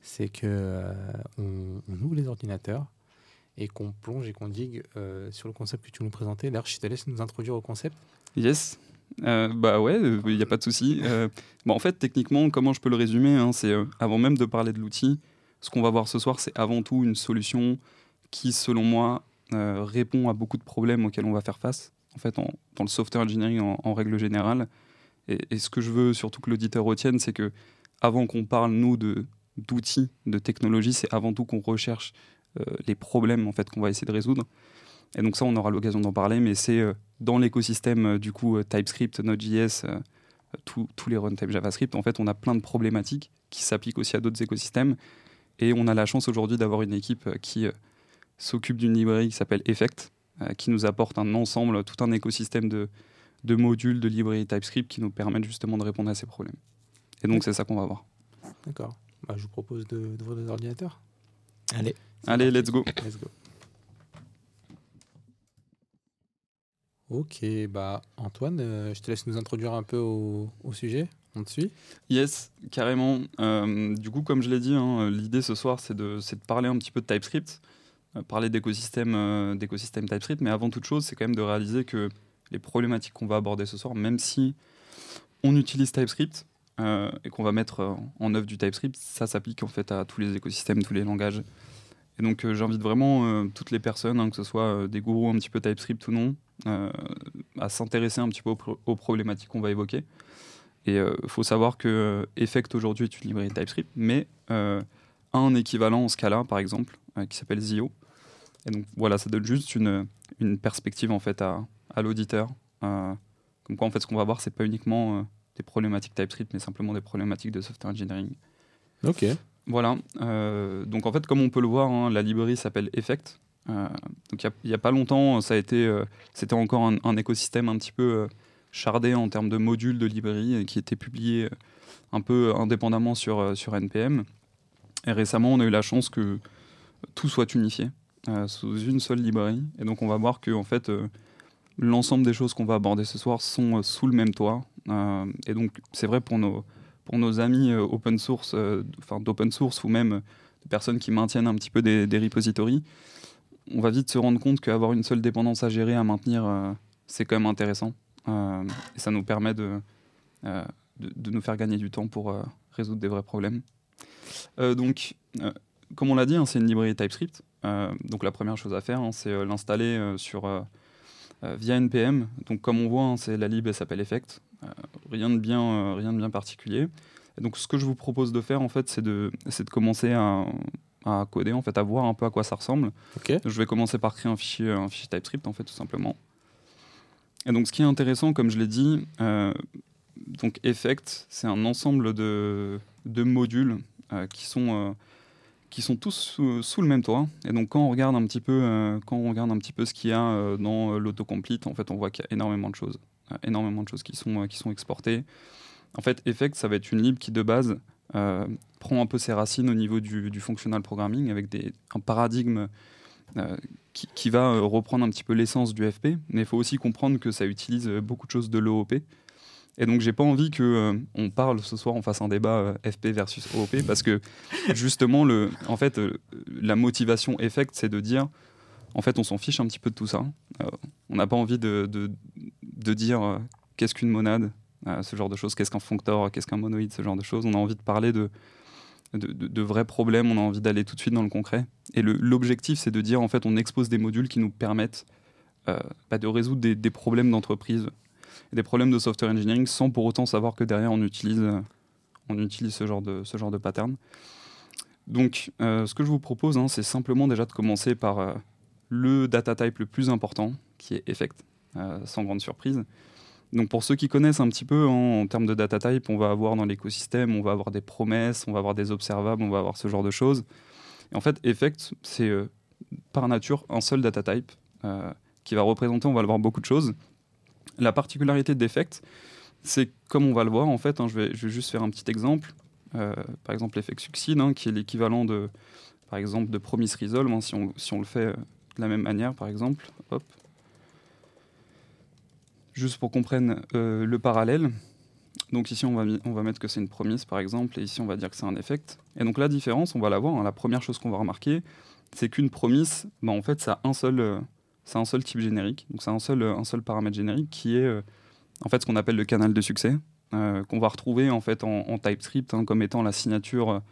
C'est que euh, on, on ouvre les ordinateurs et qu'on plonge et qu'on digue euh, sur le concept que tu nous présentais. D'ailleurs, je te laisse nous introduire au concept. Yes. Euh, bah ouais, il n'y a pas de souci. Euh, en fait, techniquement, comment je peux le résumer hein, C'est euh, avant même de parler de l'outil, ce qu'on va voir ce soir, c'est avant tout une solution qui, selon moi, euh, répond à beaucoup de problèmes auxquels on va faire face. En fait, dans le software engineering en, règle générale. Et, et ce que je veux surtout que l'auditeur retienne, c'est que avant qu'on parle nous d'outils, de technologies, c'est avant tout qu'on recherche euh, les problèmes en fait qu'on va essayer de résoudre. Et donc ça, on aura l'occasion d'en parler, mais c'est euh, dans l'écosystème euh, du coup euh, TypeScript, Node.js, euh, tous tous les runtime JavaScript, en fait, on a plein de problématiques qui s'appliquent aussi à d'autres écosystèmes. Et on a la chance aujourd'hui d'avoir une équipe euh, qui euh, s'occupe d'une librairie qui s'appelle Effect, euh, qui nous apporte un ensemble, tout un écosystème de, de modules, de librairies TypeScript qui nous permettent justement de répondre à ces problèmes. Et donc c'est ça qu'on va voir. D'accord. Bah, je vous propose de- d'ouvrir les ordinateurs. allez. Allez, let's go. Let's go. Ok, bah Antoine, euh, je te laisse nous introduire un peu au, sujet. On te suit Yes, carrément. Euh, du coup, comme je l'ai dit, hein, l'idée ce soir, c'est de, parler un petit peu de TypeScript, euh, parler d'écosystème, d'écosystème TypeScript, mais avant toute chose, c'est quand même de réaliser que les problématiques qu'on va aborder ce soir, même si on utilise TypeScript et qu'on va mettre en œuvre du TypeScript, ça s'applique en fait à tous les écosystèmes, tous les langages. Donc, euh, j'invite vraiment euh, toutes les personnes, hein, que ce soit euh, des gourous un petit peu TypeScript ou non, à s'intéresser un petit peu aux, pro- aux problématiques qu'on va évoquer. Et il faut savoir que Effect aujourd'hui est une librairie TypeScript, mais un équivalent en Scala, par exemple, qui s'appelle Zio. Et donc voilà, ça donne juste une, perspective en fait à, l'auditeur. Euh, comme quoi, en fait, ce qu'on va voir, c'est pas uniquement des problématiques TypeScript, mais simplement des problématiques de software engineering. Ok. Voilà. euh, donc en fait, comme on peut le voir, hein, la librairie s'appelle Effect. Euh, donc il n'y a, pas longtemps, ça a été, euh, c'était encore un, écosystème un petit peu chardé en termes de modules de librairie qui étaient publiés un peu indépendamment sur, sur NPM. Et récemment, on a eu la chance que tout soit unifié sous une seule librairie. Et donc on va voir que en fait l'ensemble des choses qu'on va aborder ce soir sont sous le même toit. et donc c'est vrai pour nos pour nos amis open source, enfin d'open source ou même de personnes qui maintiennent un petit peu des, repositories, on va vite se rendre compte qu'avoir une seule dépendance à gérer, à maintenir, c'est quand même intéressant. ça nous permet de, de, nous faire gagner du temps pour résoudre des vrais problèmes. donc, comme on l'a dit, hein, c'est une librairie TypeScript. donc la première chose à faire, hein, c'est l'installer sur via npm. Donc comme on voit, hein, c'est la lib, elle s'appelle Effect. Rien de bien, rien de bien particulier. Et donc ce que je vous propose de faire en fait, c'est de, de commencer à, à, coder, en fait, à voir un peu à quoi ça ressemble. Je vais commencer par créer un fichier, un fichier TypeScript en fait, tout simplement. Et donc ce qui est intéressant, comme je l'ai dit, donc Effect, c'est un ensemble de, de modules euh, qui sont euh, qui sont tous sous, le même toit. Et donc quand on regarde un petit peu, euh, quand on regarde un petit peu ce qu'il y a dans l'autocomplete, en fait, on voit qu'il y a énormément de choses, énormément de choses qui sont qui sont exportées. En fait, Effect, ça va être une lib qui de base prend un peu ses racines au niveau du, du functional programming avec un paradigme qui, qui, va reprendre un petit peu l'essence du FP, mais il faut aussi comprendre que ça utilise beaucoup de choses de l'OOP. Et donc, j'ai pas envie que euh, on parle ce soir, on fasse un débat euh, FP versus OOP, parce que [LAUGHS] justement, le, en fait, euh, la motivation effect, c'est de dire, en fait, on s'en fiche un petit peu de tout ça. on n'a pas envie de, de, dire qu'est-ce qu'une monade, ce genre de choses, qu'est-ce qu'un functor, qu'est-ce qu'un monoïde, ce genre de choses. On a envie de parler de, de, vrais problèmes, on a envie d'aller tout de suite dans le concret. Et l'objectif, c'est de dire, en fait, on expose des modules qui nous permettent bah, de résoudre des, problèmes d'entreprise des problèmes de software engineering sans pour autant savoir que derrière on utilise, on utilise ce, genre de, ce genre de pattern. Donc euh, ce que je vous propose, hein, c'est simplement déjà de commencer par euh, le data type le plus important, qui est effect, euh, sans grande surprise. Donc pour ceux qui connaissent un petit peu hein, en termes de data type, on va avoir dans l'écosystème, on va avoir des promesses, on va avoir des observables, on va avoir ce genre de choses. Et en fait, effect, c'est par nature un seul data type qui va représenter, on va le voir, beaucoup de choses. La particularité d'Effect, c'est comme on va le voir, en fait, hein, je, vais, juste faire un petit exemple. Euh, par exemple, l'effet Succeed, hein, qui est l'équivalent de, par exemple, de Promise Resolve, si, on, si, on, le fait euh, de la même manière, par exemple. Hop. Juste pour qu'on comprenne euh, le parallèle. Donc ici, on va, mettre que c'est une promise, par exemple, et ici, on va dire que c'est un effect. Et donc la différence, on va la voir. la première chose qu'on va remarquer, c'est qu'une promise, bah, en fait, ça a un seul c'est un seul type générique. Donc c'est un seul, un seul paramètre générique qui est euh, en fait ce qu'on appelle le canal de succès, euh, qu'on va retrouver en fait en, TypeScript hein, comme étant la signature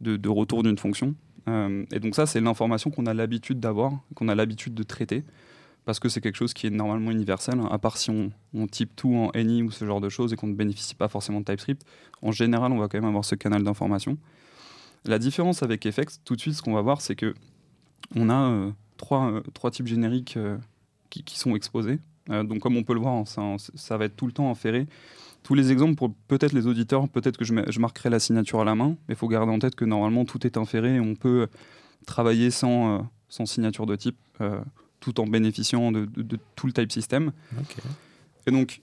de, retour d'une fonction. Euh, et donc ça, c'est l'information qu'on a l'habitude d'avoir, qu'on a l'habitude de traiter, parce que c'est quelque chose qui est normalement universel, hein, à part si on, type tout en any ou ce genre de choses et qu'on ne bénéficie pas forcément de TypeScript. En général, on va quand même avoir ce canal d'information. La différence avec Effects, tout de suite, ce qu'on va voir, c'est que on a trois, euh, trois types génériques euh, qui, sont exposés. Euh, donc comme on peut le voir, ça, ça, va être tout le temps inféré. Tous les exemples pour peut-être les auditeurs, peut-être que je, je, marquerai la signature à la main, mais il faut garder en tête que normalement tout est inféré et on peut travailler sans, sans signature de type, tout en bénéficiant de, de, tout le type system. Et donc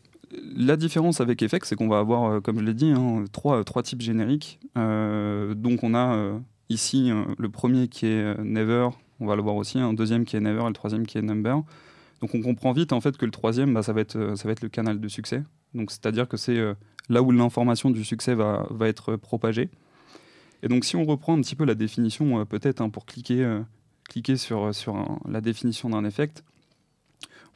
la différence avec Effect, c'est qu'on va avoir, comme je l'ai dit, hein, trois, trois types génériques. donc on a ici le premier qui est Never, on va le voir aussi, un deuxième qui est Never et le troisième qui est Number. Donc on comprend vite en fait que le troisième, bah, ça, va être, euh, ça va être le canal de succès. Donc c'est-à-dire que c'est euh, là où l'information du succès va, être propagée. Et donc si on reprend un petit peu la définition, euh, peut-être hein, pour cliquer, cliquer sur, la définition d'un effect,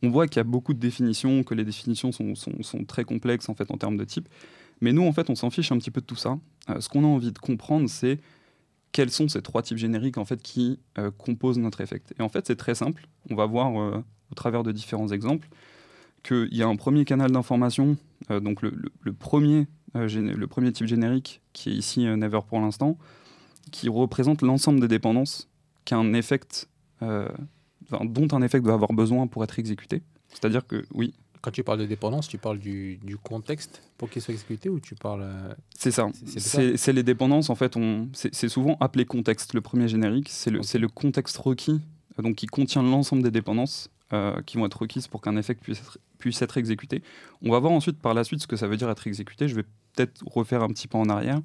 on voit qu'il y a beaucoup de définitions, que les définitions sont, très complexes en fait en termes de type. Mais nous en fait on s'en fiche un petit peu de tout ça. ce qu'on a envie de comprendre c'est quels sont ces trois types génériques en fait qui euh, composent notre effect. Et en fait, c'est très simple. On va voir euh, au travers de différents exemples qu'il y a un premier canal d'information, euh, donc le, premier, le premier type générique qui est ici Never pour l'instant, qui représente l'ensemble des dépendances qu'un effect, dont un effect va avoir besoin pour être exécuté. C'est-à-dire que oui. Quand tu parles de dépendance, tu parles du, du contexte pour qu'il soit exécuté ou tu parles. Euh, c'est ça. C'est les dépendances, en fait, c'est souvent appelé contexte. Le premier générique, c'est le, le, contexte requis, euh, donc qui contient l'ensemble des dépendances euh, qui vont être requises pour qu'un effet puisse être, puisse être exécuté. On va voir ensuite par la suite ce que ça veut dire être exécuté. Je vais peut-être refaire un petit pas en arrière.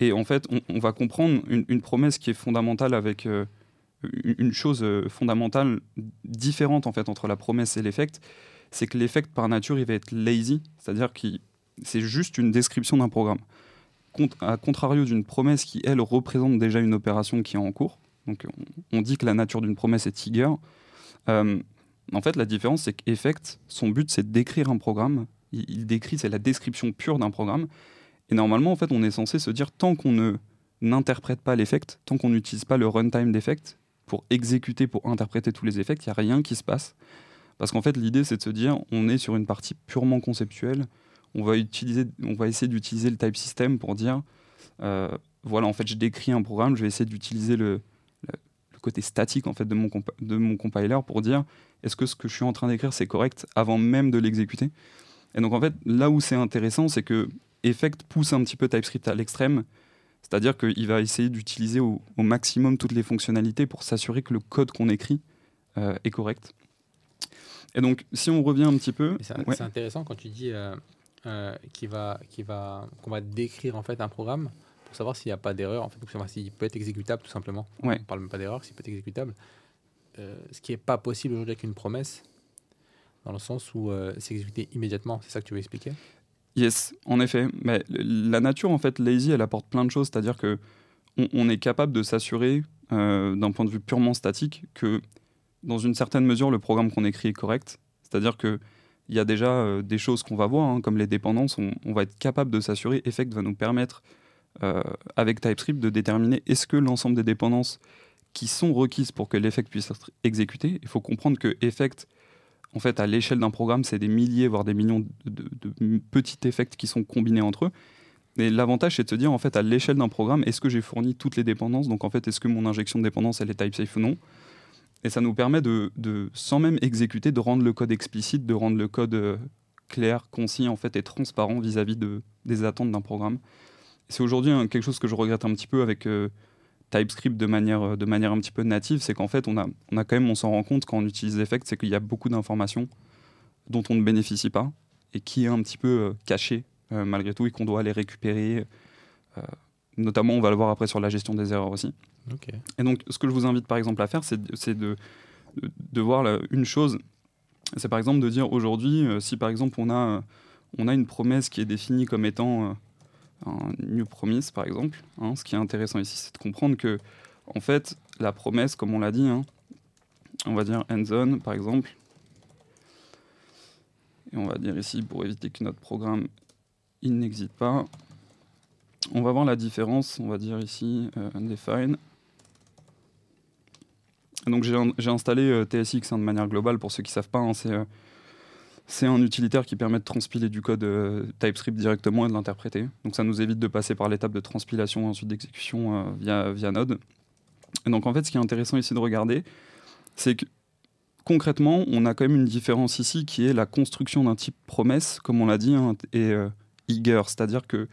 Et en fait, on, va comprendre une, promesse qui est fondamentale avec une chose euh, fondamentale différente en fait entre la promesse et l'effect, c'est que l'effect par nature il va être lazy, c'est-à-dire que c'est juste une description d'un programme. À contrario d'une promesse qui elle représente déjà une opération qui est en cours. Donc on, dit que la nature d'une promesse est eager. Euh, en fait, la différence c'est qu'effect, son but c'est d'écrire un programme. Il, décrit, c'est la description pure d'un programme. Et normalement, en fait, on est censé se dire tant qu'on ne n'interprète pas l'effect, tant qu'on n'utilise pas le runtime d'effect pour exécuter, pour interpréter tous les effets, il n'y a rien qui se passe. Parce qu'en fait, l'idée, c'est de se dire, on est sur une partie purement conceptuelle. On va, utiliser, on va essayer d'utiliser le type system pour dire, euh, voilà, en fait, je décris un programme, je vais essayer d'utiliser le, côté statique en fait de mon, de mon compiler pour dire, est-ce que ce que je suis en train d'écrire, c'est correct avant même de l'exécuter? Et donc, en fait, là où c'est intéressant, c'est que Effect pousse un petit peu TypeScript à l'extrême. C'est-à-dire qu'il va essayer d'utiliser au, maximum toutes les fonctionnalités pour s'assurer que le code qu'on écrit euh, est correct. Et donc, si on revient un petit peu... C'est intéressant quand tu dis euh, euh qu'on va, va, va décrire en fait un programme pour savoir s'il n'y a pas d'erreur, en fait, pour savoir s'il peut être exécutable tout simplement. On ne parle même pas d'erreur, s'il peut être exécutable. Euh, ce qui n'est pas possible aujourd'hui avec une promesse, dans le sens où c'est exécuté immédiatement. C'est ça que tu veux expliquer? Yes, en effet. Mais la nature, en fait, lazy, elle apporte plein de choses. C'est-à-dire que on, est capable de s'assurer, euh, d'un point de vue purement statique, que dans une certaine mesure, le programme qu'on écrit est correct. C'est-à-dire que il y a déjà euh, des choses qu'on va voir, hein, comme les dépendances. On, va être capable de s'assurer. Effect va nous permettre, euh, avec TypeScript, de déterminer est-ce que l'ensemble des dépendances qui sont requises pour que l'effect puisse être exécuté. Il faut comprendre que effect en fait, à l'échelle d'un programme, c'est des milliers, voire des millions de, petits effets qui sont combinés entre eux. Et l'avantage, c'est de se dire, en fait, à l'échelle d'un programme, est-ce que j'ai fourni toutes les dépendances? Donc, en fait, est-ce que mon injection de dépendance, elle est type safe ou non? Et ça nous permet de, sans même exécuter, de rendre le code explicite, de rendre le code euh, clair, concis, en fait, et transparent vis-à-vis de, des attentes d'un programme. C'est aujourd'hui hein, quelque chose que je regrette un petit peu avec euh, TypeScript de manière, euh, de manière un petit peu native, c'est qu'en fait, on a, on a quand même, on s'en rend compte quand on utilise Effect, c'est qu'il y a beaucoup d'informations dont on ne bénéficie pas et qui est un petit peu euh, caché euh, malgré tout et qu'on doit aller récupérer. notamment, on va le voir après sur la gestion des erreurs aussi. Et donc, ce que je vous invite par exemple à faire, c'est de, de, de, voir une chose. C'est par exemple de dire aujourd'hui, si par exemple on a, on a une promesse qui est définie comme étant New Promise par exemple. Hein. ce qui est intéressant ici, c'est de comprendre que, en fait, la promesse, comme on l'a dit, hein, on va dire end zone par exemple, et on va dire ici, pour éviter que notre programme il n'existe pas, on va voir la différence, on va dire ici euh, undefined. donc j'ai installé euh, TSX hein, de manière globale, pour ceux qui ne savent pas, c'est euh, c'est un utilitaire qui permet de transpiler du code euh, TypeScript directement et de l'interpréter. Donc ça nous évite de passer par l'étape de transpilation et ensuite d'exécution euh, via, via Node. Et donc en fait, ce qui est intéressant ici de regarder, c'est que concrètement, on a quand même une différence ici qui est la construction d'un type promesse, comme on l'a dit, hein, et euh, eager, c'est-à-dire que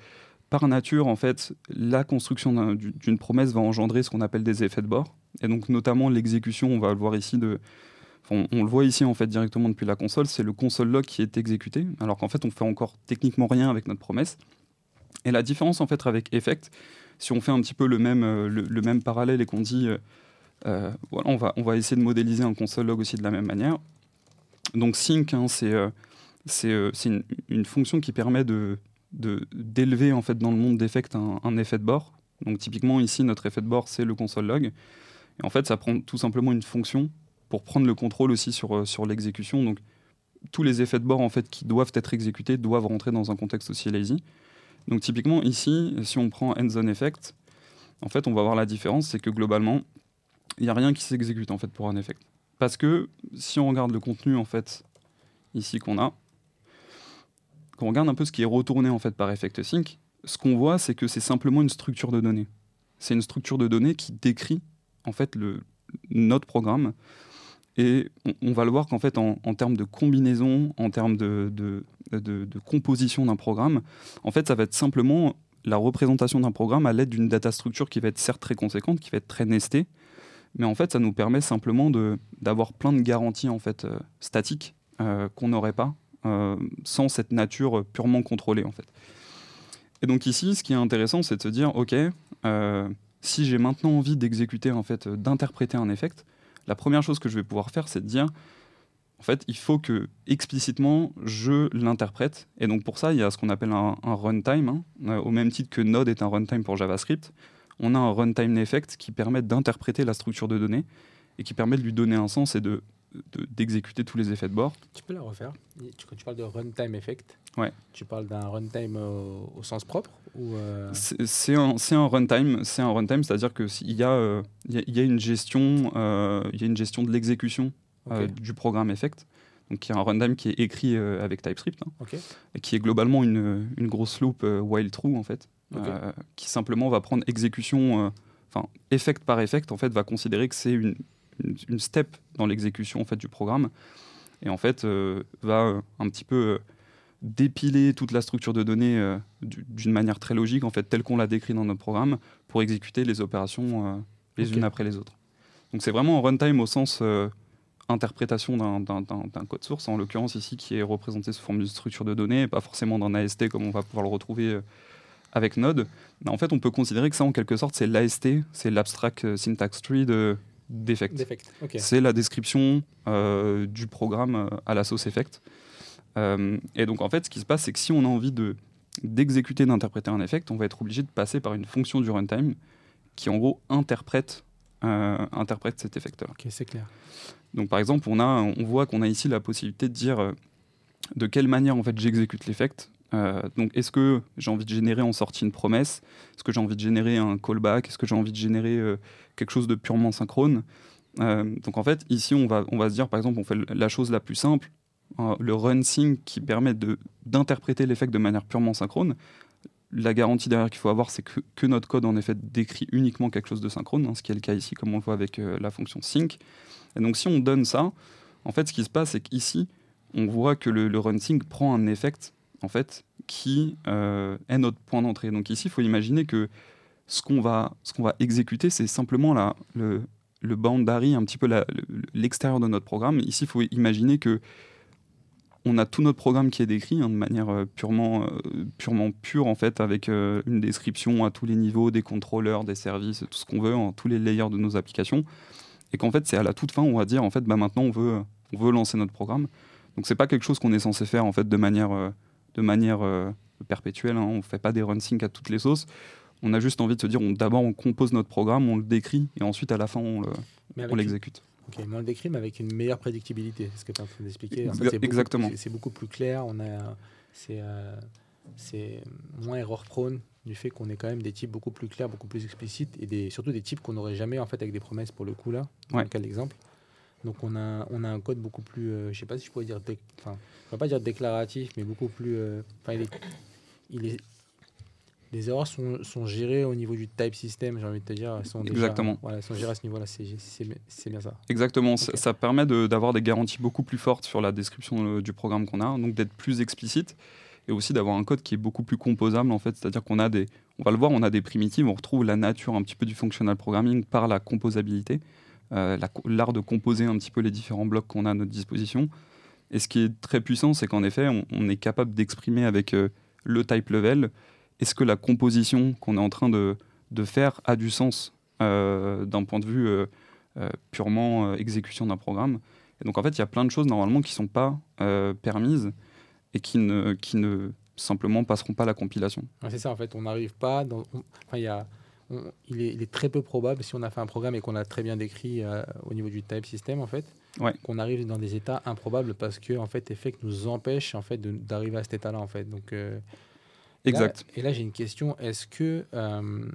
par nature, en fait, la construction d'une promesse va engendrer ce qu'on appelle des effets de bord, et donc notamment l'exécution, on va le voir ici, de, on, le voit ici en fait directement depuis la console, c'est le console log qui est exécuté, alors qu'en fait on fait encore techniquement rien avec notre promesse. Et la différence en fait avec Effect, si on fait un petit peu le même, euh, parallèle et qu'on dit, euh, euh, on va, essayer de modéliser un console log aussi de la même manière. Donc sync, hein, c'est une, fonction qui permet de d'élever en fait dans le monde d'effect un, un, effet de bord. Donc typiquement ici notre effet de bord c'est le console log. Et en fait ça prend tout simplement une fonction pour prendre le contrôle aussi sur, euh, sur l'exécution. Donc tous les effets de bord en fait qui doivent être exécutés doivent rentrer dans un contexte aussi lazy. Donc typiquement ici, si on prend end zone effect, en fait on va voir la différence, c'est que globalement il n'y a rien qui s'exécute en fait pour un effect. Parce que si on regarde le contenu en fait ici qu'on a, quand on regarde un peu ce qui est retourné en fait par effect sync, ce qu'on voit c'est que c'est simplement une structure de données. C'est une structure de données qui décrit en fait le, notre programme et on, va le voir qu'en fait, en, termes de combinaison, en termes de, composition d'un programme, en fait, ça va être simplement la représentation d'un programme à l'aide d'une data structure qui va être certes très conséquente, qui va être très nestée, mais en fait, ça nous permet simplement d'avoir plein de garanties en fait euh, statiques euh, qu'on n'aurait pas euh, sans cette nature purement contrôlée en fait. Et donc ici, ce qui est intéressant, c'est de se dire, ok, si j'ai maintenant envie d'exécuter, en fait, d'interpréter un effect, la première chose que je vais pouvoir faire, c'est de dire, en fait, il faut que explicitement je l'interprète. Et donc pour ça, il y a ce qu'on appelle un, un runtime, hein. Au même titre que Node est un runtime pour JavaScript. On a un runtime effect qui permet d'interpréter la structure de données et qui permet de lui donner un sens et de de- d'exécuter tous les effets de bord. Tu peux la refaire tu, Quand tu parles de runtime effect, Ouais. tu parles d'un runtime au, au sens propre ou euh, C'est un, un runtime, c'est un runtime, c'est-à-dire que s'il y a, euh, y, a- y a une gestion, euh, il y a une gestion de l'exécution euh, du programme effect. Donc il y a un runtime qui est écrit avec TypeScript, hein, et qui est globalement une, une grosse loop while true en fait, qui simplement va prendre exécution, enfin effect par effect en fait, va considérer que c'est une, une, une step dans l'exécution en fait du programme, et en fait euh, va euh, un petit peu euh, dépiler toute la structure de données du- d'une manière très logique en fait, telle qu'on l'a décrit dans notre programme, pour exécuter les opérations les unes après les autres. Donc c'est vraiment un runtime au sens euh, interprétation d'un- code source, en l'occurrence ici qui est représenté sous forme d'une structure de données, et pas forcément d'un AST comme on va pouvoir le retrouver euh, avec Node. Mais en fait, on peut considérer que ça, en quelque sorte, c'est l'AST, c'est l'abstract syntax tree de- d'effect. C'est la description euh, du programme euh, à la sauce effect. Euh, et donc, en fait, ce qui se passe, c'est que si on a envie de d'exécuter, d'interpréter un effect, on va être obligé de passer par une fonction du runtime qui, en gros, interprète, euh, interprète cet effect-là. Ok, c'est clair. Donc par exemple, on, a, on voit qu'on a ici la possibilité de dire de quelle manière en fait j'exécute l'effect. Euh, donc est-ce que j'ai envie de générer en sortie une promesse? Est-ce que j'ai envie de générer un callback? Est-ce que j'ai envie de générer euh, quelque chose de purement synchrone? Euh, Donc en fait, ici, on va, se dire, par exemple, on fait la chose la plus simple, euh, le run sync qui permet d'interpréter l'effect de manière purement synchrone. La garantie derrière qu'il faut avoir, c'est que, notre code en effet décrit uniquement quelque chose de synchrone, hein, ce qui est le cas ici, comme on le voit avec la fonction sync. Et donc si on donne ça, en fait, ce qui se passe, c'est qu'ici, on voit que le, run sync prend un effect, en fait, qui euh, est notre point d'entrée. Donc ici, il faut imaginer que ce qu'on va, ce qu'on va exécuter, c'est simplement la, le, le boundary, un petit peu l'extérieur de notre programme. Ici, il faut imaginer que on a tout notre programme qui est décrit hein, de manière euh, purement, euh, purement pure, en fait, avec une description à tous les niveaux, des contrôleurs, des services, tout ce qu'on veut, en tous les layers de nos applications. Et qu'en fait, c'est à la toute fin, on va dire, en fait, bah, maintenant, on veut, on veut lancer notre programme. Donc, c'est pas quelque chose qu'on est censé faire, en fait, de manière, de manière euh, perpétuelle. hein. On fait pas des run sync à toutes les sauces. On a juste envie de se dire, d'abord, on compose notre programme, on le décrit, et ensuite, à la fin, on le- l'exécute. Mais on le décrit, mais avec une meilleure prédictibilité. C'est ce que tu es en train d'expliquer. En fait, exactement. c'est- beaucoup plus clair. On a, c'est, euh, c'est moins erreur prone du fait qu'on ait quand même des types beaucoup plus clairs, beaucoup plus explicites et des, surtout des types qu'on n'aurait jamais en fait avec des promesses pour le coup là. Dans Ouais. le cas de l'exemple. Donc on a, on a un code beaucoup plus, euh, je sais pas si je pourrais dire, enfin, je ne pas dire déclaratif, mais beaucoup plus, euh, enfin, il est, il est- les erreurs sont, sont gérées au niveau du type system, j'ai envie de te dire. Sont déjà- Exactement. voilà, elles sont gérées à ce niveau-là. C'est, c'est, c'est bien ça. Exactement, ça- ça permet de- d'avoir des garanties beaucoup plus fortes sur la description euh, du programme qu'on a, donc d'être plus explicite et aussi d'avoir un code qui est beaucoup plus composable en fait, c'est-à-dire qu'on a des, on va le voir, on a des primitives, on retrouve la nature un petit peu du functional programming par la composabilité, euh, l'art de composer un petit peu les différents blocs qu'on a à notre disposition. Et ce qui est très puissant, c'est qu'en effet, on, est capable d'exprimer avec euh, le type level est-ce que la composition qu'on est en train de, de faire a du sens euh, d'un point de vue purement exécution d'un programme. Et donc en fait, il y a plein de choses normalement qui ne sont pas permises et qui ne, qui ne simplement passeront pas la compilation. C'est ça, en fait, on n'arrive pas. Dans, y a, on- il, est, il est très peu probable, si on a fait un programme et qu'on l'a très bien décrit euh, au niveau du type system, en fait, Ouais. qu'on arrive dans des états improbables parce que, en fait, Effect nous empêche en fait, d'arriver à cet état-là, en fait. Donc, euh, là- Exact. et là, j'ai une question. Est-ce que. euh,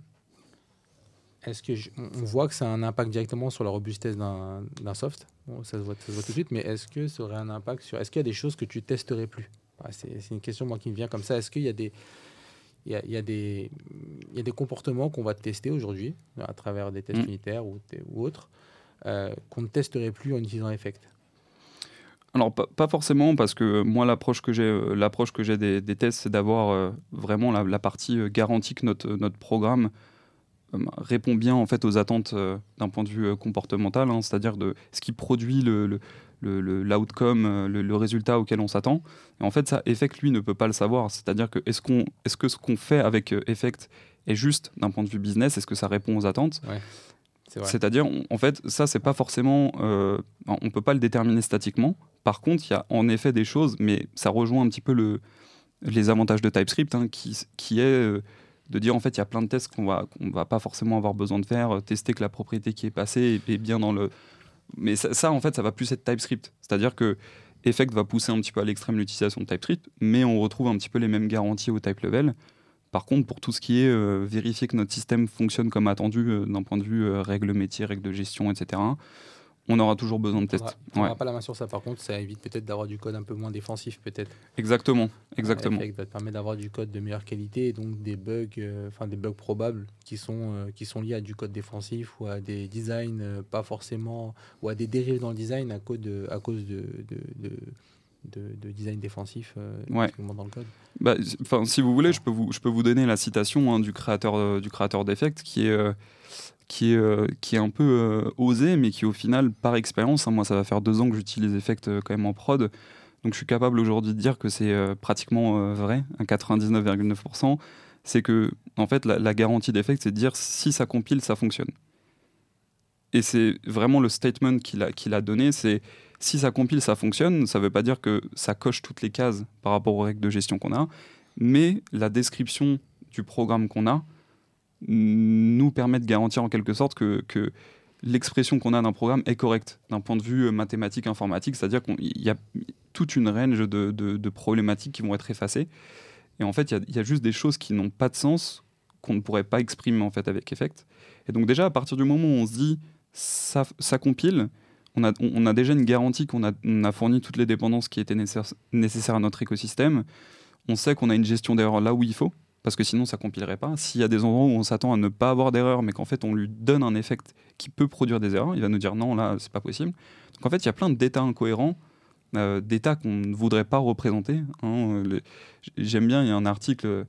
est-ce que je- on voit que ça a un impact directement sur la robustesse d'un soft? Bon, ça, se voit, ça se voit tout de suite, mais est-ce que ça aurait un impact sur. Est-ce qu'il y a des choses que tu testerais plus? C'est une question moi, qui me vient comme ça. Est-ce qu'il y a des. Il y a, y a y a des comportements qu'on va tester aujourd'hui à travers des tests Mm. unitaires ou, ou autres euh, qu'on ne testerait plus en utilisant Effect. Alors pas, pas forcément parce que moi l'approche que j'ai euh, l'approche que j'ai des, des tests c'est d'avoir euh, vraiment la, la partie euh, garantie que notre, notre programme répond bien en fait aux attentes d'un point de vue comportemental, hein, c'est-à-dire de ce qui produit le, l'outcome, le, le, résultat auquel on s'attend. Et en fait, ça, Effect, lui, ne peut pas le savoir. C'est-à-dire que est-ce, qu'on, est-ce que ce qu'on fait avec Effect est juste d'un point de vue business? Est-ce que ça répond aux attentes? C'est-à-dire, en fait, ça, c'est pas forcément. Euh, on peut pas le déterminer statiquement. Par contre, il y a en effet des choses, mais ça rejoint un petit peu le, les avantages de TypeScript, hein, qui, qui est. Euh, de dire en fait il y a plein de tests qu'on va qu'on va pas forcément avoir besoin de faire tester que la propriété qui est passée est, bien dans le mais ça, en fait ça va plus être TypeScript c'est à dire que Effect va pousser un petit peu à l'extrême l'utilisation de TypeScript mais on retrouve un petit peu les mêmes garanties au type level par contre, pour tout ce qui est euh, vérifier que notre système fonctionne comme attendu euh, d'un point de vue euh, règles métier, règles de gestion, etc., on aura toujours besoin de tests. On n'aura pas la main sur ça. Par contre, ça évite peut-être d'avoir du code un peu moins défensif, peut-être. Exactement, exactement. ça te permet d'avoir du code de meilleure qualité et donc des bugs, enfin des bugs probables qui sont qui sont liés à du code défensif ou à des designs pas forcément ou à des dérives dans le design à cause de, à cause de de, design défensif euh, dans le code bah, Si vous voulez, je peux vous, je peux vous donner la citation hein, du créateur, euh, du créateur d'Effect qui est, euh, qui, est, qui est un peu osé, mais qui au final, par expérience, hein, moi ça va faire deux ans que j'utilise Effect quand même en prod, donc je suis capable aujourd'hui de dire que c'est pratiquement vrai, un 99,9%, c'est que en fait la, garantie d'Effect, c'est de dire si ça compile, ça fonctionne. Et c'est vraiment le statement qu'il a donné, c'est si ça compile, ça fonctionne. Ça ne veut pas dire que ça coche toutes les cases par rapport aux règles de gestion qu'on a, mais la description du programme qu'on a nous permet de garantir en quelque sorte que, l'expression qu'on a d'un programme est correcte d'un point de vue euh, mathématique, informatique, c'est-à-dire qu'il y a toute une range de, problématiques qui vont être effacées. Et en fait, il y, a juste des choses qui n'ont pas de sens qu'on ne pourrait pas exprimer en fait avec Effect. Et donc déjà, à partir du moment où on se dit ça, compile, on a, déjà une garantie qu'on a, fourni toutes les dépendances qui étaient nécessaires à notre écosystème. On sait qu'on a une gestion d'erreurs là où il faut, parce que sinon ça compilerait pas. S'il y a des endroits où on s'attend à ne pas avoir d'erreurs, mais qu'en fait on lui donne un effet qui peut produire des erreurs, il va nous dire non, là c'est pas possible. Donc en fait, il y a plein d'états incohérents, euh, d'états qu'on ne voudrait pas représenter. Hein. J'aime bien, il y a un article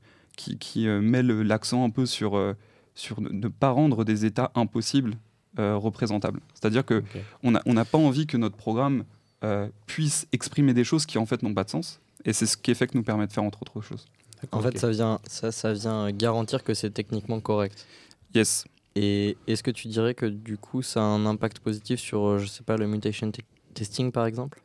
qui, euh, met l'accent un peu sur, euh, sur ne pas rendre des états impossibles euh, représentable. C'est-à-dire que on n'a pas envie que notre programme puisse exprimer des choses qui en fait n'ont pas de sens. Et c'est ce qu'Effect nous permet de faire entre autres choses. En fait, ça vient, ça, ça vient garantir que c'est techniquement correct. Yes. Et est-ce que tu dirais que du coup, ça a un impact positif sur, euh, je sais pas, le mutation testing par exemple?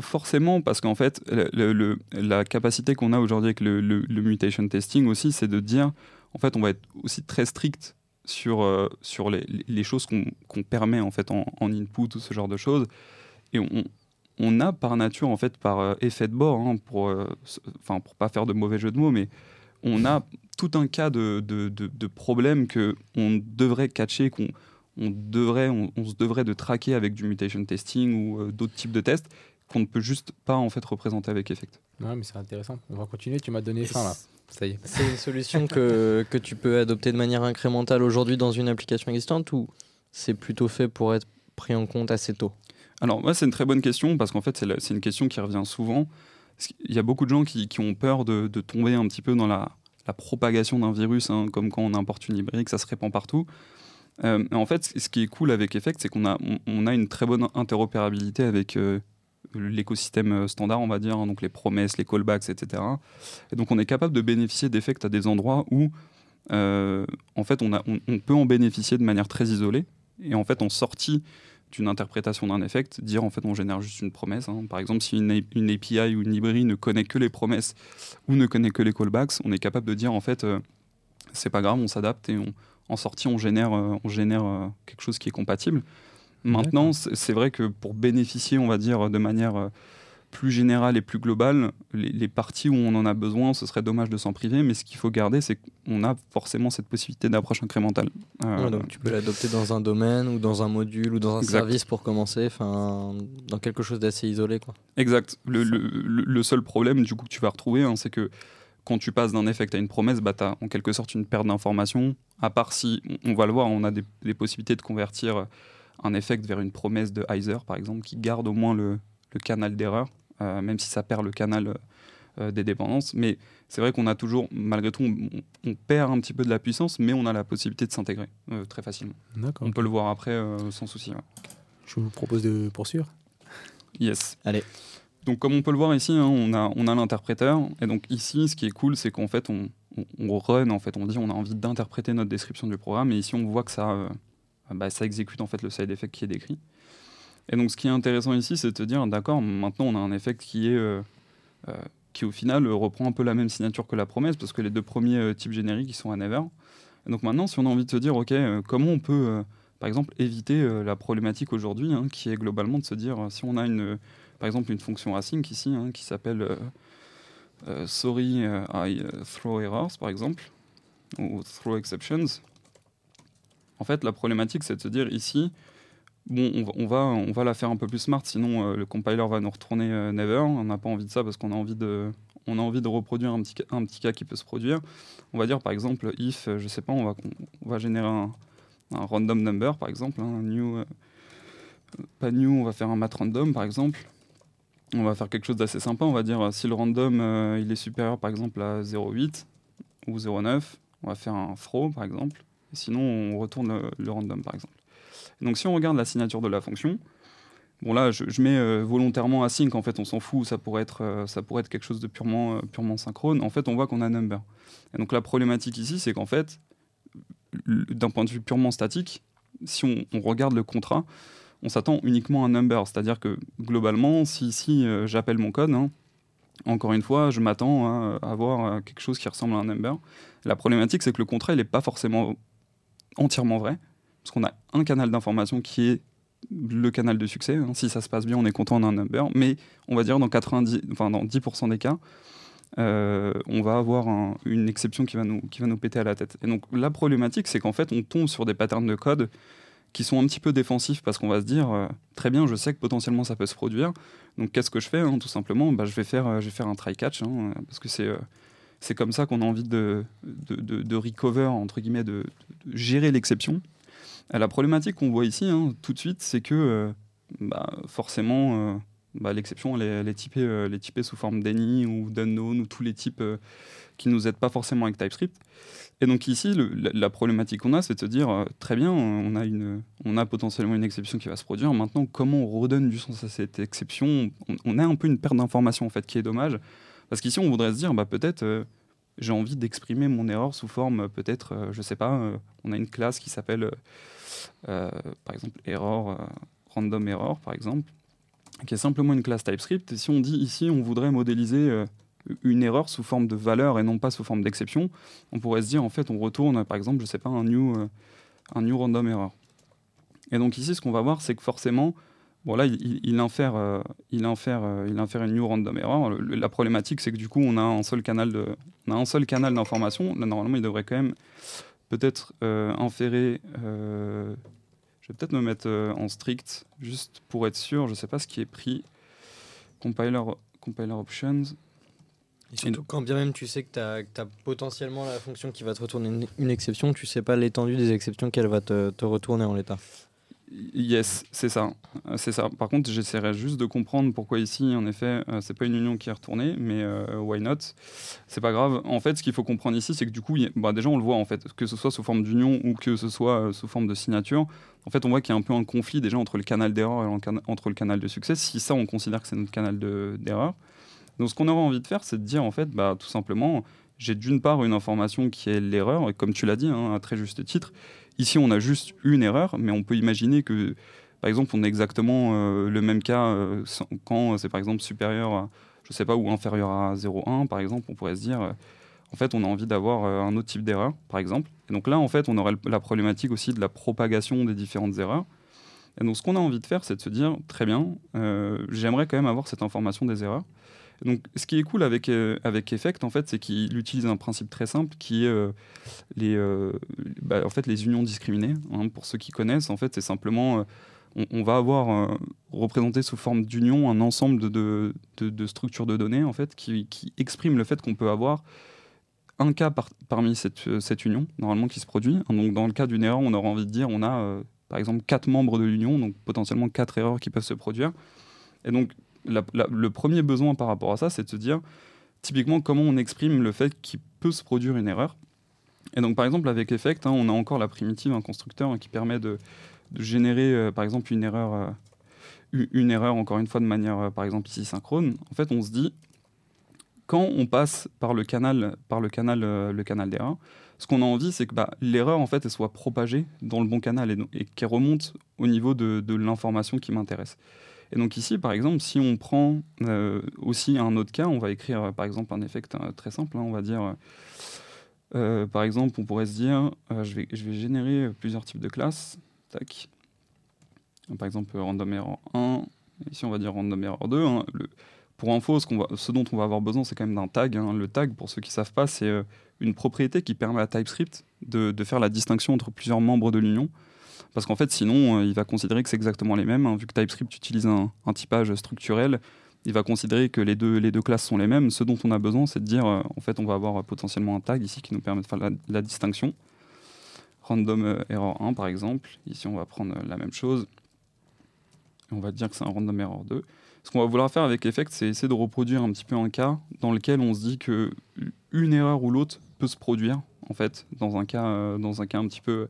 Forcément, parce qu'en fait, le, la capacité qu'on a aujourd'hui avec le, mutation testing aussi, c'est de dire, en fait, on va être aussi très strict sur, euh, sur les, les choses qu'on permet en fait en, input ou ce genre de choses. Et on, on a par nature, en fait, par euh, effet de bord, hein, pour, euh, enfin pour pas faire de mauvais jeu de mots, mais on a tout un cas de, de, de, problèmes que on devrait catcher, qu'on on devrait, on, se devrait de traquer avec du mutation testing ou d'autres types de tests qu'on ne peut juste pas en fait représenter avec Effect. Ouais, mais c'est intéressant. On va continuer. Tu m'as donné faim là. C'est une solution que, que tu peux adopter de manière incrémentale aujourd'hui dans une application existante ou c'est plutôt fait pour être pris en compte assez tôt? Alors, moi, c'est une très bonne question parce qu'en fait, c'est une question qui revient souvent. Il y a beaucoup de gens qui, qui ont peur de, de, tomber un petit peu dans la, la propagation d'un virus, hein, comme quand on importe une librairie, que ça se répand partout. Euh, en fait, ce qui est cool avec Effect, c'est qu'on a, on, a une très bonne interopérabilité avec euh, l'écosystème euh, standard, on va dire, hein, donc les promesses, les callbacks, etc. Et donc on est capable de bénéficier d'effects à des endroits où en fait on, a, on, peut en bénéficier de manière très isolée. Et en fait en sortie d'une interprétation d'un effect, dire en fait on génère juste une promesse. Hein. Par exemple, si une, API ou une librairie ne connaît que les promesses ou ne connaît que les callbacks, on est capable de dire en fait euh, c'est pas grave, on s'adapte et on, en sortie on génère, on génère quelque chose qui est compatible. Maintenant, c'est vrai que pour bénéficier, on va dire, de manière euh, plus générale et plus globale, les, parties où on en a besoin, ce serait dommage de s'en priver, mais ce qu'il faut garder, c'est qu'on a forcément cette possibilité d'approche incrémentale. Euh, donc tu peux l'adopter dans un domaine ou dans un module ou dans un service pour commencer, enfin dans quelque chose d'assez isolé. Quoi. Exact. Le, seul problème du coup que tu vas retrouver, hein, c'est que quand tu passes d'un effet à une promesse, bah, tu as en quelque sorte une perte d'information, à part si, on va le voir, on a des, des possibilités de convertir un effect vers une promesse de Heiser, par exemple, qui garde au moins le, canal d'erreur, même si ça perd le canal des dépendances. Mais c'est vrai qu'on a toujours, malgré tout, on, perd un petit peu de la puissance, mais on a la possibilité de s'intégrer très facilement. On peut le voir après sans souci. Je vous propose de poursuivre. Yes. Allez. Donc comme on peut le voir ici, hein, on a, on a l'interpréteur. Et donc ici, ce qui est cool, c'est qu'en fait, on, on, run, en fait, on dit on a envie d'interpréter notre description du programme. Et ici, on voit que ça, euh, bah, ça exécute en fait le side effect qui est décrit. Et donc ce qui est intéressant ici, c'est de te dire, d'accord, maintenant on a un effet qui est... Euh, euh, qui au final reprend un peu la même signature que la promesse, parce que les deux premiers types génériques, ils sont à never. Donc maintenant, si on a envie de se dire, ok, comment on peut, par exemple, éviter la problématique aujourd'hui, hein, qui est globalement de se dire, si on a une, par exemple une fonction async ici hein, qui s'appelle euh, euh, sorry euh, I throw errors par exemple ou throw exceptions. En fait, la problématique c'est de se dire ici bon on va, on va, la faire un peu plus smart sinon le compiler va nous retourner never. On n'a pas envie de ça parce qu'on a envie de reproduire un petit, cas qui peut se produire. On va dire par exemple if, je sais pas, on va, on va générer un, random number par exemple, hein, un new, pas new, on va faire un mat random par exemple on va faire quelque chose d'assez sympa. On va dire si le random euh, il est supérieur par exemple à 0,8 ou 0,9, on va faire un throw par exemple. Sinon, on retourne le, random par exemple. Donc si on regarde la signature de la fonction, bon là je, mets euh, volontairement async, en fait on s'en fout, ça pourrait, être, euh, ça pourrait être quelque chose de purement, purement synchrone. En fait on voit qu'on a number. Et donc la problématique ici c'est qu'en fait, d'un point de vue purement statique, si on regarde le contrat, on s'attend uniquement à un number. C'est-à-dire que globalement, si, si euh, j'appelle mon code, hein, encore une fois, je m'attends à avoir euh, quelque chose qui ressemble à un number. La problématique, c'est que le contrat, il n'est pas forcément entièrement vrai, parce qu'on a un canal d'information qui est le canal de succès. Hein. Si ça se passe bien, on est content d'un number, mais on va dire dans 90, enfin dans 10% des cas, euh, on va avoir une exception qui va, nous, qui va nous péter à la tête. Et donc la problématique, c'est qu'en fait, on tombe sur des patterns de code qui sont un petit peu défensifs parce qu'on va se dire euh, très bien, je sais que potentiellement ça peut se produire. Donc qu'est-ce que je fais hein, Tout simplement, bah, je, vais faire, euh, je vais faire un try catch hein, parce que c'est c'est comme ça qu'on a envie de, de, de, recover entre guillemets, de, gérer l'exception. La problématique qu'on voit ici, hein, tout de suite, c'est que forcément, l'exception, elle, est typée, sous forme d'any ou d'unknown ou tous les types qui nous aident pas forcément avec TypeScript. Et donc ici, la, problématique qu'on a, c'est de se dire, euh, très bien, on a, une, on a potentiellement une exception qui va se produire. Maintenant, comment on redonne du sens à cette exception? On, a un peu une perte d'information, en fait, qui est dommage. Parce qu'ici, on voudrait se dire, bah, peut-être, euh, j'ai envie d'exprimer mon erreur sous forme, peut-être, euh, je sais pas, on a une classe qui s'appelle, par exemple, error, random error, par exemple, qui est simplement une classe TypeScript. Et si on dit ici, on voudrait modéliser une erreur sous forme de valeur et non pas sous forme d'exception, on pourrait se dire en fait on retourne par exemple, je sais pas, un new, euh, un new random error. Et donc ici ce qu'on va voir c'est que forcément, bon là il, infère, euh, il, infère, euh, il infère une new random error. la problématique c'est que du coup on a un seul canal de, on a un seul canal d'information. Là normalement il devrait quand même peut-être inférer. je vais peut-être me mettre en strict juste pour être sûr. Je sais pas ce qui est pris. Compiler, compiler options. Et surtout, quand bien même tu sais que tu as, potentiellement la fonction qui va te retourner une, exception, tu sais pas l'étendue des exceptions qu'elle va te, te, retourner en l'état. Yes, c'est ça. C'est ça. Par contre, j'essaierai juste de comprendre pourquoi ici, en effet, euh, c'est pas une union qui est retournée, mais euh, why not? C'est pas grave. En fait, ce qu'il faut comprendre ici, c'est que du coup, bah, déjà, on le voit en fait, que ce soit sous forme d'union ou que ce soit euh, sous forme de signature. En fait, on voit qu'il y a un peu un conflit déjà entre le canal d'erreur et entre le canal de succès. Si ça, on considère que c'est notre canal d'erreur. Donc ce qu'on aurait envie de faire, c'est de dire en fait, bah, tout simplement, j'ai d'une part une information qui est l'erreur, comme tu l'as dit, hein, à très juste titre, ici on a juste une erreur, mais on peut imaginer que, par exemple, on a exactement euh, le même cas euh, quand c'est par exemple supérieur, à, je sais pas, ou inférieur à 0,1, par exemple, on pourrait se dire, euh, en fait, on a envie d'avoir un autre type d'erreur, par exemple. Et donc là, en fait, on aurait la problématique aussi de la propagation des différentes erreurs. Et donc ce qu'on a envie de faire, c'est de se dire, très bien, j'aimerais quand même avoir cette information des erreurs. Donc, ce qui est cool avec, euh, avec Effect, en fait, c'est qu'il utilise un principe très simple qui est euh, les, euh, bah, en fait, les unions discriminées. Hein. pour ceux qui connaissent, en fait, c'est simplement, on, va avoir représenté sous forme d'union un ensemble de, de, structures de données, en fait, qui, qui expriment le fait qu'on peut avoir un cas parmi cette, cette, union, normalement, qui se produit. Donc, dans le cas d'une erreur, on aura envie de dire, on a, par exemple, quatre membres de l'union, donc potentiellement quatre erreurs qui peuvent se produire. Et donc, le premier besoin par rapport à ça, c'est de se dire, typiquement comment on exprime le fait qu'il peut se produire une erreur. Et donc par exemple avec Effect, hein, on a encore la primitive, un constructeur hein, qui permet de, générer euh, par exemple une erreur, euh, une erreur encore une fois de manière euh, par exemple ici synchrone. En fait on se dit quand on passe par le canal, par le canal, le canal d'erreur, ce qu'on a envie, c'est que bah, l'erreur en fait elle soit propagée dans le bon canal et, qu'elle remonte au niveau de l'information qui m'intéresse. Et donc ici, par exemple, si on prend euh, aussi un autre cas, on va écrire euh, par exemple un effect euh, très simple. hein, on va dire, euh, par exemple, on pourrait se dire, je, vais, générer plusieurs types de classes. Tac. Par exemple, random error 1. Ici, on va dire random error 2. hein. Pour info, ce, dont on va avoir besoin, c'est quand même d'un tag. hein. Le tag, pour ceux qui ne savent pas, c'est une propriété qui permet à TypeScript de faire la distinction entre plusieurs membres de l'union. Parce qu'en fait, sinon, euh, il va considérer que c'est exactement les mêmes. hein. Vu que TypeScript utilise un, typage structurel, il va considérer que les deux, classes sont les mêmes. Ce dont on a besoin, c'est de dire, euh, en fait, on va avoir potentiellement un tag ici qui nous permet de faire la, distinction. Random euh, error 1, par exemple. Ici, on va prendre la même chose. On va dire que c'est un random error 2. Ce qu'on va vouloir faire avec Effect, c'est essayer de reproduire un petit peu un cas dans lequel on se dit que une erreur ou l'autre peut se produire, en fait, dans un cas, dans un cas un petit peu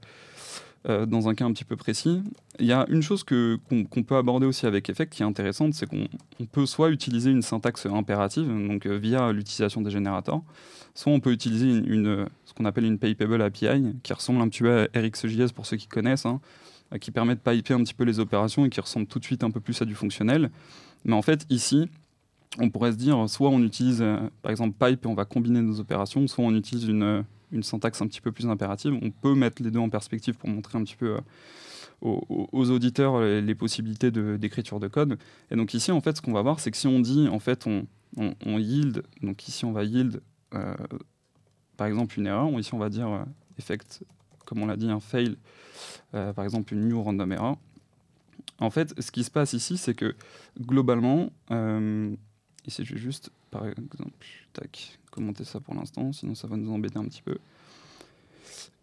euh, dans un cas un petit peu précis. Il y a une chose qu'on, peut aborder aussi avec Effect qui est intéressante, c'est qu'on on peut soit utiliser une syntaxe impérative, donc euh, via l'utilisation des générateurs, soit on peut utiliser une, ce qu'on appelle une Paypable API, qui ressemble un petit peu à RxJS pour ceux qui connaissent, hein, qui permet de piper un petit peu les opérations et qui ressemble tout de suite un peu plus à du fonctionnel. Mais en fait, ici, on pourrait se dire, soit on utilise euh, par exemple pipe et on va combiner nos opérations, soit on utilise une, une syntaxe un petit peu plus impérative. On peut mettre les deux en perspective pour montrer un petit peu euh, aux, auditeurs les possibilités d'écriture de, code. Et donc ici, en fait, ce qu'on va voir, c'est que si on dit, en fait, on, yield, donc ici on va yield, euh, par exemple, une erreur, ici on va dire euh, effect, comme on l'a dit, un fail, par exemple une new random error. En fait, ce qui se passe ici, c'est que globalement, ici je vais juste, par exemple, tac, commenter ça pour l'instant, sinon ça va nous embêter un petit peu.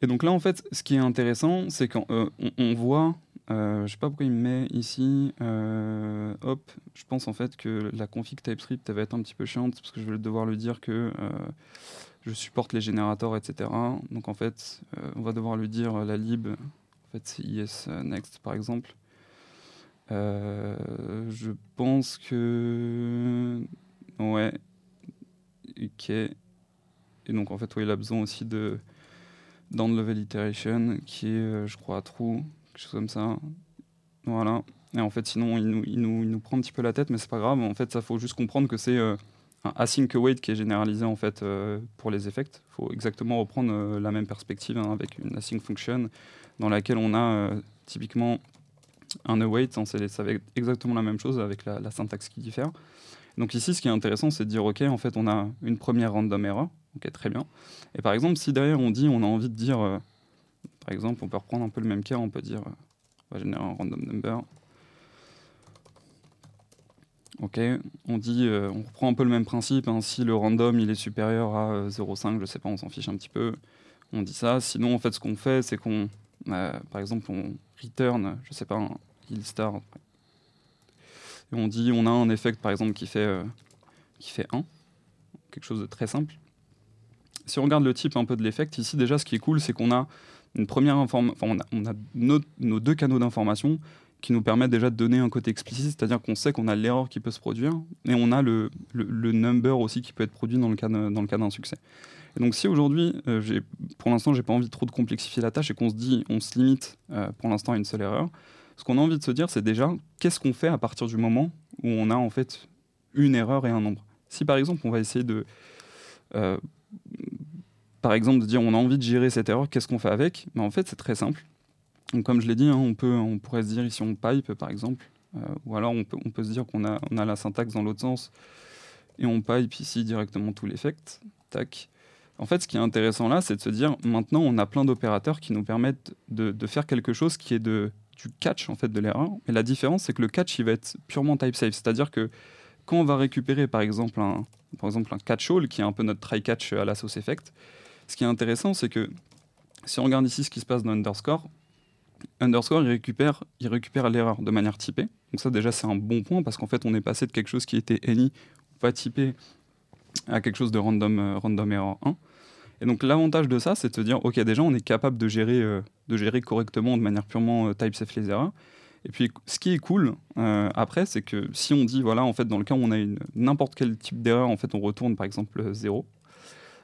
Et donc là, en fait, ce qui est intéressant, c'est qu'on on, on voit, euh, je sais pas pourquoi il me met ici, euh, hop, je pense en fait que la config TypeScript elle va être un petit peu chiante parce que je vais devoir lui dire que euh, je supporte les générateurs, etc. Donc en fait, euh, on va devoir lui dire euh, la lib, en fait c'est is euh, next par exemple. Euh, je pense que. Ouais. Ok. Et donc, en fait, ouais, il a besoin aussi de down level iteration qui est, euh, je crois, true, quelque chose comme ça. Voilà. Et en fait, sinon, il nous, il nous, il nous prend un petit peu la tête, mais c'est pas grave. En fait, ça faut juste comprendre que c'est euh, un async await qui est généralisé en fait euh, pour les effects. Il faut exactement reprendre la même perspective hein, avec une async function dans laquelle on a typiquement un await, hein, ça va être exactement la même chose avec la syntaxe qui diffère. Donc ici, ce qui est intéressant, c'est de dire, OK, en fait, on a une première random error, OK, très bien. Et par exemple, si derrière on dit, on a envie de dire, euh, par exemple, on peut reprendre un peu le même cas, on peut dire, euh, on va générer un random number. OK, on dit, euh, on reprend un peu le même principe, hein, si le random il est supérieur à euh, 0,5, je sais pas, on s'en fiche un petit peu, on dit ça. Sinon, en fait, ce qu'on fait, c'est qu'on, par exemple, on return, je sais pas, un heal star. On dit, on a un effect, par exemple, qui fait, euh, qui fait 1, quelque chose de très simple. Si on regarde le type un peu de l'effect, ici, déjà, ce qui est cool, c'est qu'on a une première information, enfin, on a, nos, deux canaux d'information qui nous permettent déjà de donner un côté explicite, c'est-à-dire qu'on sait qu'on a l'erreur qui peut se produire, et on a le, le, number aussi qui peut être produit dans le cas d'un succès. Et donc si aujourd'hui, euh, pour l'instant, j'ai pas envie trop de complexifier la tâche et qu'on se dit, on se limite euh, pour l'instant à une seule erreur, ce qu'on a envie de se dire, c'est déjà qu'est-ce qu'on fait à partir du moment où on a en fait une erreur et un nombre? Si par exemple, on va essayer de, euh, par exemple, de dire on a envie de gérer cette erreur, qu'est-ce qu'on fait avec? Mais En fait, c'est très simple. Donc, comme je l'ai dit, hein, on, peut, on pourrait se dire ici on pipe par exemple, euh, ou alors on peut, on peut se dire qu'on a, on a la syntaxe dans l'autre sens et on pipe ici directement tout l'effect. Tac. En fait, ce qui est intéressant là, c'est de se dire maintenant on a plein d'opérateurs qui nous permettent de faire quelque chose qui est de, du catch en fait de l'erreur. Et la différence, c'est que le catch il va être purement type safe, c'est-à-dire que quand on va récupérer par exemple un, par exemple un catch all qui est un peu notre try catch à la sauce effect, ce qui est intéressant, c'est que si on regarde ici ce qui se passe dans underscore, underscore il récupère, il récupère l'erreur de manière typée. Donc ça déjà c'est un bon point parce qu'en fait on est passé de quelque chose qui était any ou pas typé à quelque chose de random, euh, random error 1. Et donc l'avantage de ça, c'est de se dire, ok, déjà on est capable de gérer, euh, de gérer correctement de manière purement euh, type safe les erreurs. Et puis ce qui est cool euh, après, c'est que si on dit, voilà, en fait, dans le cas où on a une- n'importe quel type d'erreur, en fait, on retourne par exemple 0.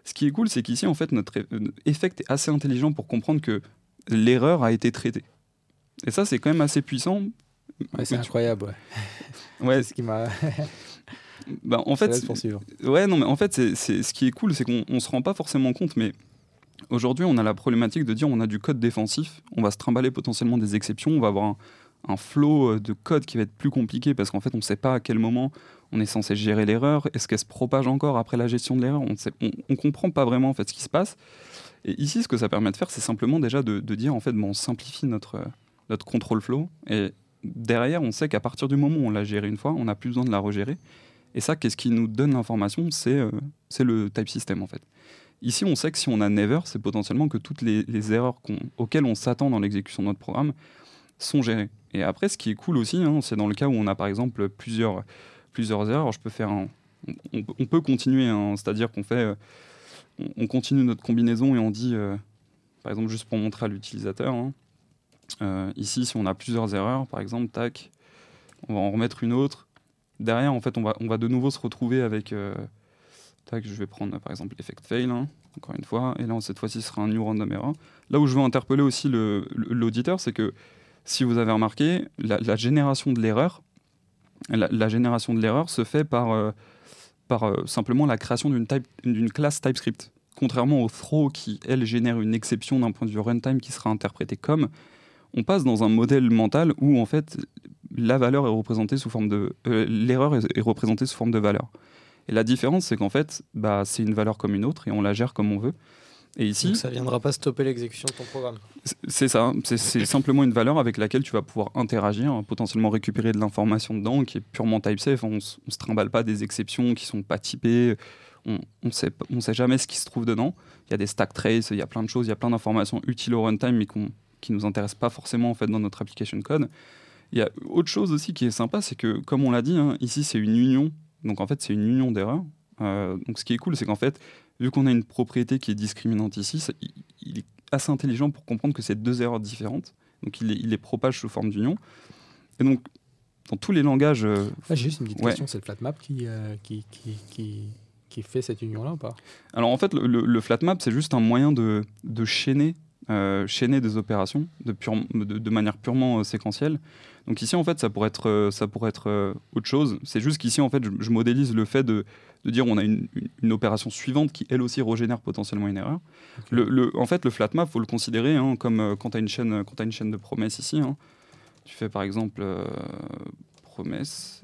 Ce qui est cool, c'est qu'ici, en fait, notre effect est assez intelligent pour comprendre que l'erreur a été traitée. Et ça, c'est quand même assez puissant. Ouais, c'est incroyable. Ouais. Ouais, [LAUGHS] ce qui m'a. [LAUGHS] bah, en fait. Ouais, non, mais en fait, c'est, ce qui est cool, c'est qu'on on se rend pas forcément compte, mais aujourd'hui, on a la problématique de dire on a du code défensif, on va se trimballer potentiellement des exceptions, on va avoir un, un flow euh, de code qui va être plus compliqué parce qu'en fait, on ne sait pas à quel moment on est censé gérer l'erreur, est-ce qu'elle se propage encore après la gestion de l'erreur, on ne comprend pas vraiment en fait ce qui se passe. Et ici, ce que ça permet de faire, c'est simplement déjà de, de dire en fait, bon, on simplifie notre, euh, notre control flow et derrière, on sait qu'à partir du moment où on l'a géré une fois, on n'a plus besoin de la regérer. Et ça, qu'est-ce qui nous donne l'information? C'est euh, le type system en fait. Ici, on sait que si on a never, c'est potentiellement que toutes les, erreurs auxquelles on s'attend dans l'exécution de notre programme sont gérées. Et après, ce qui est cool aussi, hein, c'est dans le cas où on a par exemple plusieurs, plusieurs erreurs. Je peux faire on, peut continuer, hein, c'est-à-dire qu'on fait, euh, on continue notre combinaison et on dit, euh, par exemple, juste pour montrer à l'utilisateur, hein, euh, ici, si on a plusieurs erreurs, par exemple, tac, on va en remettre une autre. Derrière, en fait, on va, on va de nouveau se retrouver avec. euh, je vais prendre par exemple effect fail, hein, encore une fois. Et là, cette fois-ci, ce sera un new random error. Là où je veux interpeller aussi l'auditeur, c'est que si vous avez remarqué, la, génération de l'erreur, la, génération de l'erreur se fait par, euh, par euh, simplement la création d'une classe TypeScript. Contrairement au throw qui, elle, génère une exception d'un point de vue runtime qui sera interprétée comme, on passe dans un modèle mental où en fait la valeur est représentée sous forme de euh, l'erreur est, est représentée sous forme de valeur. Et la différence c'est qu'en fait bah, c'est une valeur comme une autre et on la gère comme on veut. Et ici Donc ça viendra pas stopper l'exécution de ton programme. c'est- ça, c'est- simplement une valeur avec laquelle tu vas pouvoir interagir, potentiellement récupérer de l'information dedans qui est purement type safe. On, on se trimballe pas des exceptions qui sont pas typées. On, on sait p- on sait jamais ce qui se trouve dedans. Il y a des stack traces, il y a plein de choses, il y a plein d'informations utiles au runtime mais qu'on qui nous intéressent pas forcément en fait dans notre application code. Il y a autre chose aussi qui est sympa, c'est que comme on l'a dit, hein, ici c'est une union. Donc en fait c'est une union d'erreurs. Euh, donc ce qui est cool, c'est qu'en fait, vu qu'on a une propriété qui est discriminante ici, ça- il, il est assez intelligent pour comprendre que c'est deux erreurs différentes. Donc il les, il les propage sous forme d'union. Et donc dans tous les langages, euh, Ah, J'ai juste une petite Ouais. question c'est le flatmap qui, euh, qui, qui, qui, qui fait cette union-là ou pas? Alors en fait, le, le- le flat map, c'est juste un moyen de, de chaîner, euh, chaîner des opérations de, pure- de, de manière purement séquentielle. Donc ici, en fait, ça pourrait être, euh, ça pourrait être euh, autre chose. C'est juste qu'ici, en fait, je, je modélise le fait de, de dire on a une, une- une opération suivante qui, elle aussi, régénère potentiellement une erreur. Ok. Le, le- en fait, le flat map, faut le considérer hein, comme euh, quand tu as une chaîne, quand as une chaîne de promesses ici. hein. Tu fais par exemple euh, promesse.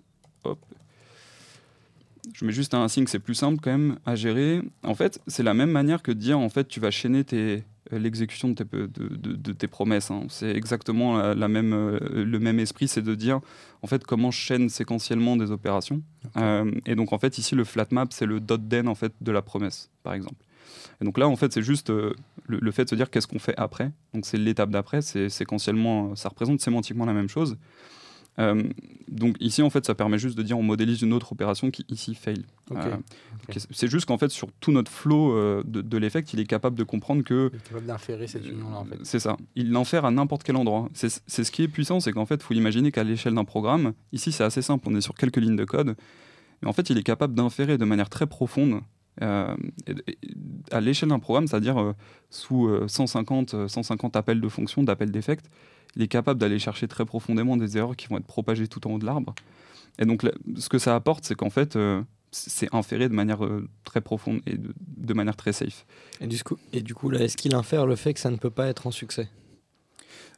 Je mets juste un signe, c'est plus simple quand même à gérer. En fait, c'est la même manière que de dire en fait tu vas chaîner euh, l'exécution de tes, de, de- de tes promesses. hein. C'est exactement la, la même, euh, le même esprit, c'est de dire en fait comment je chaîne séquentiellement des opérations. Euh, et donc en fait ici le flat map c'est le dot den en fait de la promesse par exemple. Et donc là en fait c'est juste euh, le, le fait de se dire qu'est-ce qu'on fait après? Donc c'est l'étape d'après, c'est séquentiellement, ça représente sémantiquement la même chose. Euh, donc ici en fait ça permet juste de dire on modélise une autre opération qui ici fail. Euh, C'est juste qu'en fait sur tout notre flow euh, de, de l'effect il est capable de comprendre que Il est capable d'inférer cette union-là en fait. c'est ça. Il l'infère à n'importe quel endroit. C'est c'est ce qui est puissant, c'est qu'en fait, il faut imaginer qu'à l'échelle d'un programme, ici c'est assez simple, on est sur quelques lignes de code, mais en fait, il est capable d'inférer de manière très profonde euh, à l'échelle d'un programme, c'est-à-dire euh, sous euh, 150, euh, 150 appels de fonctions, d'appels d'effects, il est capable d'aller chercher très profondément des erreurs qui vont être propagées tout en haut de l'arbre. Et donc, ce que ça apporte, c'est qu'en fait, euh, c'est inféré de manière euh, très profonde et de, manière très safe. Et du coup, et du coup là, est-ce qu'il infère le fait que ça ne peut pas être en succès?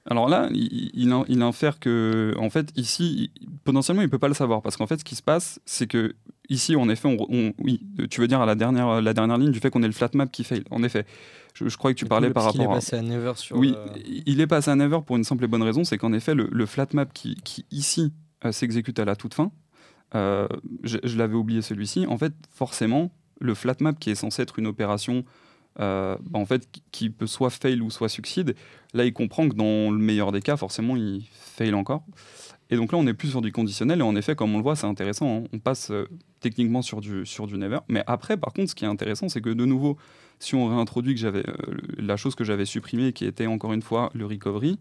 Alors là, il, il, il infère que, en fait, ici, il- potentiellement, il peut pas le savoir parce qu'en fait, ce qui se passe, c'est que ici, en effet, on, on- oui, tu veux dire à la dernière, la dernière ligne du fait qu'on ait le flat map qui fail. En effet, je, je croyais que tu parlais par rapport est à. passé à Never sur Oui, le- il est passé à never pour une simple et bonne raison, c'est qu'en effet, le, le flat map qui, qui ici euh, s'exécute à la toute fin, euh, je, je l'avais oublié celui-ci, en fait, forcément, le flat map qui est censé être une opération bah, en fait, qui- peut soit fail ou soit succide. Là, il comprend que dans le meilleur des cas, forcément, il fail encore. Et donc là, on est plus sur du conditionnel. Et en effet, comme on le voit, c'est intéressant. hein. On passe euh, techniquement sur du, sur du never. Mais après, par contre, ce qui est intéressant, c'est que de nouveau, si on réintroduit que j'avais euh, la chose que j'avais supprimée, qui était encore une fois le recovery,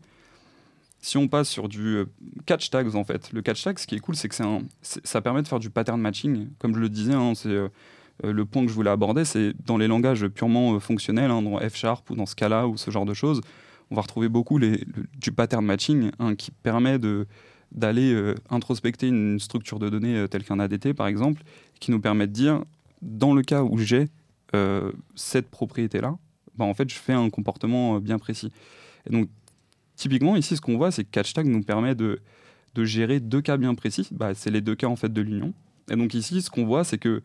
si on passe sur du euh, catch tags en fait, le catch tag, ce qui est cool, c'est que ça permet de faire du pattern matching. Comme je le disais, hein, c'est euh, euh, le point que je voulais aborder, c'est dans les langages purement euh, fonctionnels, hein, dans F Sharp ou dans Scala ou ce genre de choses, on va retrouver beaucoup du pattern matching hein, qui permet de d'aller euh, introspecter une structure de données euh, telle qu'un ADT par exemple, qui nous permet de dire dans le cas où j'ai euh, cette propriété-là, bah, en fait, je fais un comportement euh, bien précis. Donc, typiquement, ici, ce qu'on voit, c'est que CatchTag nous permet de, de gérer deux cas bien précis. Bah, c'est les deux cas en fait de l'union. Et donc ici, ce qu'on voit, c'est que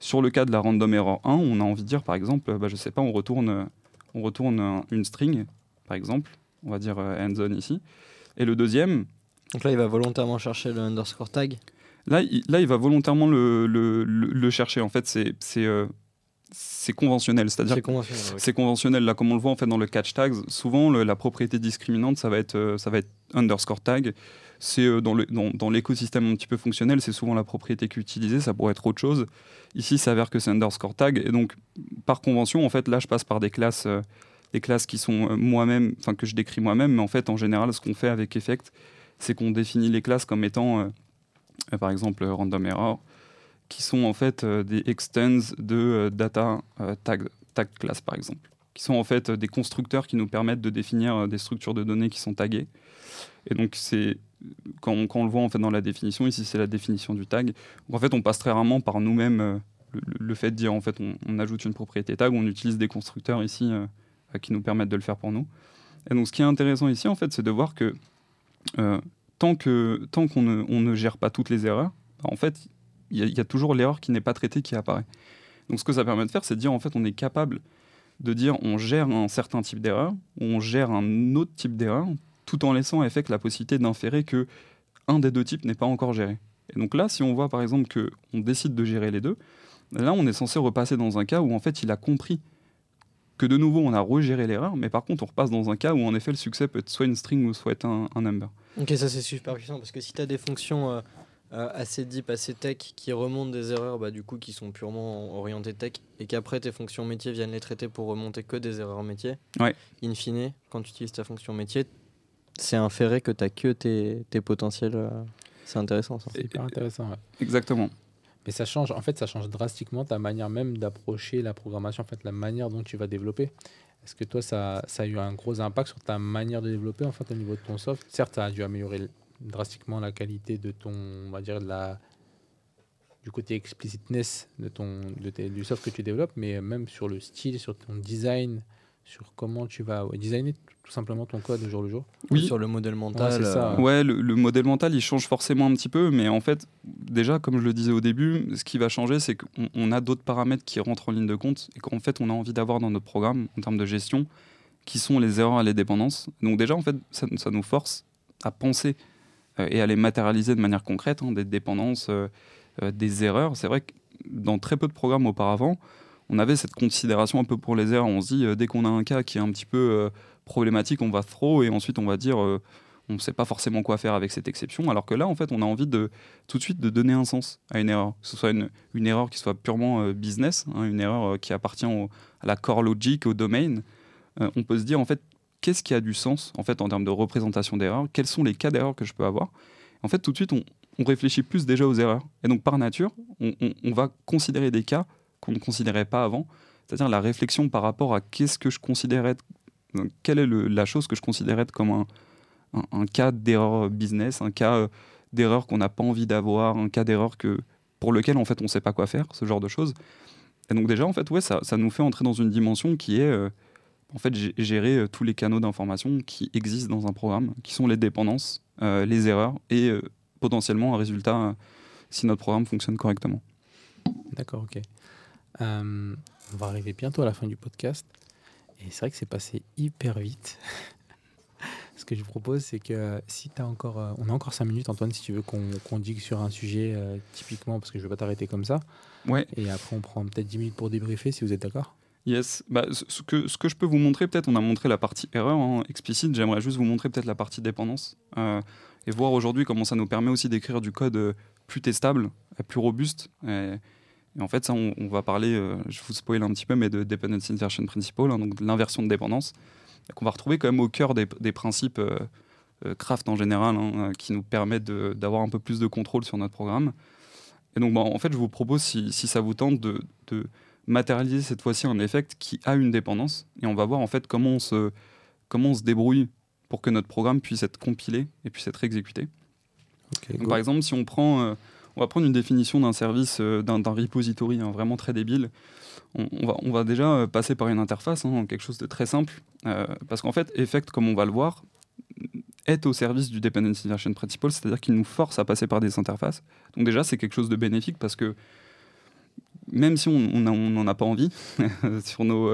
sur le cas de la random error 1, on a envie de dire, par exemple, bah, je sais pas, on retourne, on retourne un- une string, par exemple, on va dire euh, end zone ici. Et le deuxième, Donc là, il va volontairement chercher le underscore tag. Là, il, là, il va volontairement le, le- le- le chercher. En fait, c'est c'est, euh, c'est conventionnel. C'est-à-dire C'est conventionnel. oui. c'est conventionnel. Là, comme on le voit en fait dans le catch tags, souvent le- la propriété discriminante, ça va être, euh, ça va être underscore tag. C'est euh, dans l'écosystème un petit peu fonctionnel, c'est souvent la propriété qui est utilisée. Ça pourrait être autre chose. Ici, ça s'avère que c'est underscore tag. Et donc, par convention, en fait, là, je passe par des classes, euh, des classes qui sont euh, moi-même, enfin que je décris moi-même. Mais en fait, en général, ce qu'on fait avec Effect, c'est qu'on définit les classes comme étant, par exemple, random error, qui sont en fait des extends de data tag, tag class, par exemple, qui sont en fait des constructeurs qui nous permettent de définir des structures de données qui sont taguées. Et donc, c'est quand on, le voit en fait dans la définition, ici c'est la définition du tag. En fait, on passe très rarement par nous-mêmes euh, le, fait de dire en fait on, ajoute une propriété tag, on utilise des constructeurs ici euh, euh, qui nous permettent de le faire pour nous. Et donc, ce qui est intéressant ici, en fait, c'est de voir que tant que tant qu'on ne, gère pas toutes les erreurs, en fait, il y, y a toujours l'erreur qui n'est pas traitée qui apparaît. Donc, ce que ça permet de faire, c'est de dire en fait, on est capable de dire on gère un certain type d'erreur, on gère un autre type d'erreur, tout en laissant à Effect la possibilité d'inférer que un des deux types n'est pas encore géré. Et donc là, si on voit par exemple que on décide de gérer les deux, là, on est censé repasser dans un cas où en fait, il a compris que de nouveau, on a regéré l'erreur, mais par contre, on repasse dans un cas où en effet, le succès peut être soit une string ou soit être un, un number. Ok, ça c'est super puissant parce que si tu as des fonctions euh, euh, assez deep, assez tech qui remontent des erreurs, bah, du coup qui sont purement orientées tech et qu'après tes fonctions métiers viennent les traiter pour remonter que des erreurs métiers, Ouais. in fine, quand tu utilises ta fonction métier, c'est inféré que tu que tes, tes potentiels. euh, C'est intéressant ça. C'est hyper intéressant. ouais. Exactement. Mais ça change, en fait, ça change drastiquement ta manière même d'approcher la programmation, en fait, la manière dont tu vas développer. Est-ce que toi, ça, ça a eu un gros impact sur ta manière de développer, en fait, au niveau de ton soft? Certes, ça a dû améliorer drastiquement la qualité de ton, on va dire, de la, du côté explicitness de ton, de tes- du soft que tu développes, mais même sur le style, sur ton design, sur comment tu vas ouais, designer tout simplement ton code au jour le jour. Oui. Sur le modèle mental. c'est ça. euh, Ouais, le, le modèle mental, il change forcément un petit peu, mais en fait, déjà, comme je le disais au début, ce qui va changer, c'est qu'on on a d'autres paramètres qui rentrent en ligne de compte et qu'en fait, on a envie d'avoir dans notre programme en termes de gestion, qui sont les erreurs et les dépendances. Donc déjà, en fait, ça, ça nous force à penser euh, et à les matérialiser de manière concrète, hein, des dépendances, euh, euh, des erreurs. C'est vrai que dans très peu de programmes auparavant, on avait cette considération un peu pour les erreurs. On se dit, euh, dès qu'on a un cas qui est un petit peu euh, problématique, on va throw et ensuite on va dire, euh, on ne sait pas forcément quoi faire avec cette exception. Alors que là, en fait, on a envie de tout de suite de donner un sens à une erreur, que ce soit une, erreur qui soit purement business, hein, une erreur qui appartient au- à la core logic, au domaine. On peut se dire en fait, qu'est-ce qui a du sens en fait en termes de représentation d'erreurs? Quels sont les cas d'erreur que je peux avoir? En fait, tout de suite, on, réfléchit plus déjà aux erreurs. Et donc, par nature, on va considérer des cas qu'on ne considérait pas avant. C'est-à-dire la réflexion par rapport à qu'est-ce que je considérais, euh, quelle est la chose que je considérais comme un, cas d'erreur business, un cas euh, d'erreur qu'on n'a pas envie d'avoir, un cas d'erreur que pour lequel en fait on ne sait pas quoi faire, ce genre de choses. Et donc déjà en fait ouais ça, ça nous fait entrer dans une dimension qui est euh, en fait gé- gérer tous les canaux d'information qui existent dans un programme, qui sont les dépendances, les erreurs et potentiellement un résultat si notre programme fonctionne correctement. D'accord, ok. Euh, on va arriver bientôt à la fin du podcast. Et c'est vrai que c'est passé hyper vite. [LAUGHS] Ce que je vous propose, c'est que si tu as encore. euh, on a encore 5 minutes, Antoine, si tu veux qu'on qu'on digue sur un sujet euh, typiquement, parce que je ne vais pas t'arrêter comme ça. Ouais. Et après, on prend peut-être 10 minutes pour débriefer, si vous êtes d'accord. Yes, bah, ce, que, ce que je peux vous montrer, peut-être, on a montré la partie erreur hein, explicite, j'aimerais juste vous montrer peut-être la partie dépendance euh, et voir aujourd'hui comment ça nous permet aussi d'écrire du code euh, plus testable, euh, plus robuste. Et, et en fait, ça, on, on va parler, euh, je vous spoil un petit peu, mais de Dependency Inversion Principle, hein, donc de l'inversion de dépendance, qu'on va retrouver quand même au cœur des, des principes euh, euh, craft en général, hein, qui nous permettent d'avoir un peu plus de contrôle sur notre programme. Et donc, bah, en fait, je vous propose, si, si ça vous tente, de, de matérialiser cette fois-ci un effect qui a une dépendance. Et on va voir en fait comment on se, comment on se débrouille pour que notre programme puisse être compilé et puisse être exécuté. Donc, par exemple, si on prend, on va prendre une définition d'un service, euh, d'un repository hein, vraiment très débile, on, va, on va déjà euh, passer par une interface, hein, quelque chose de très simple, euh, parce qu'en fait, Effect, comme on va le voir, est au service du Dependency Inversion Principle, c'est-à-dire qu'il nous force à passer par des interfaces. Donc déjà, c'est quelque chose de bénéfique parce que même si on n'en a pas envie, [LAUGHS] sur nos,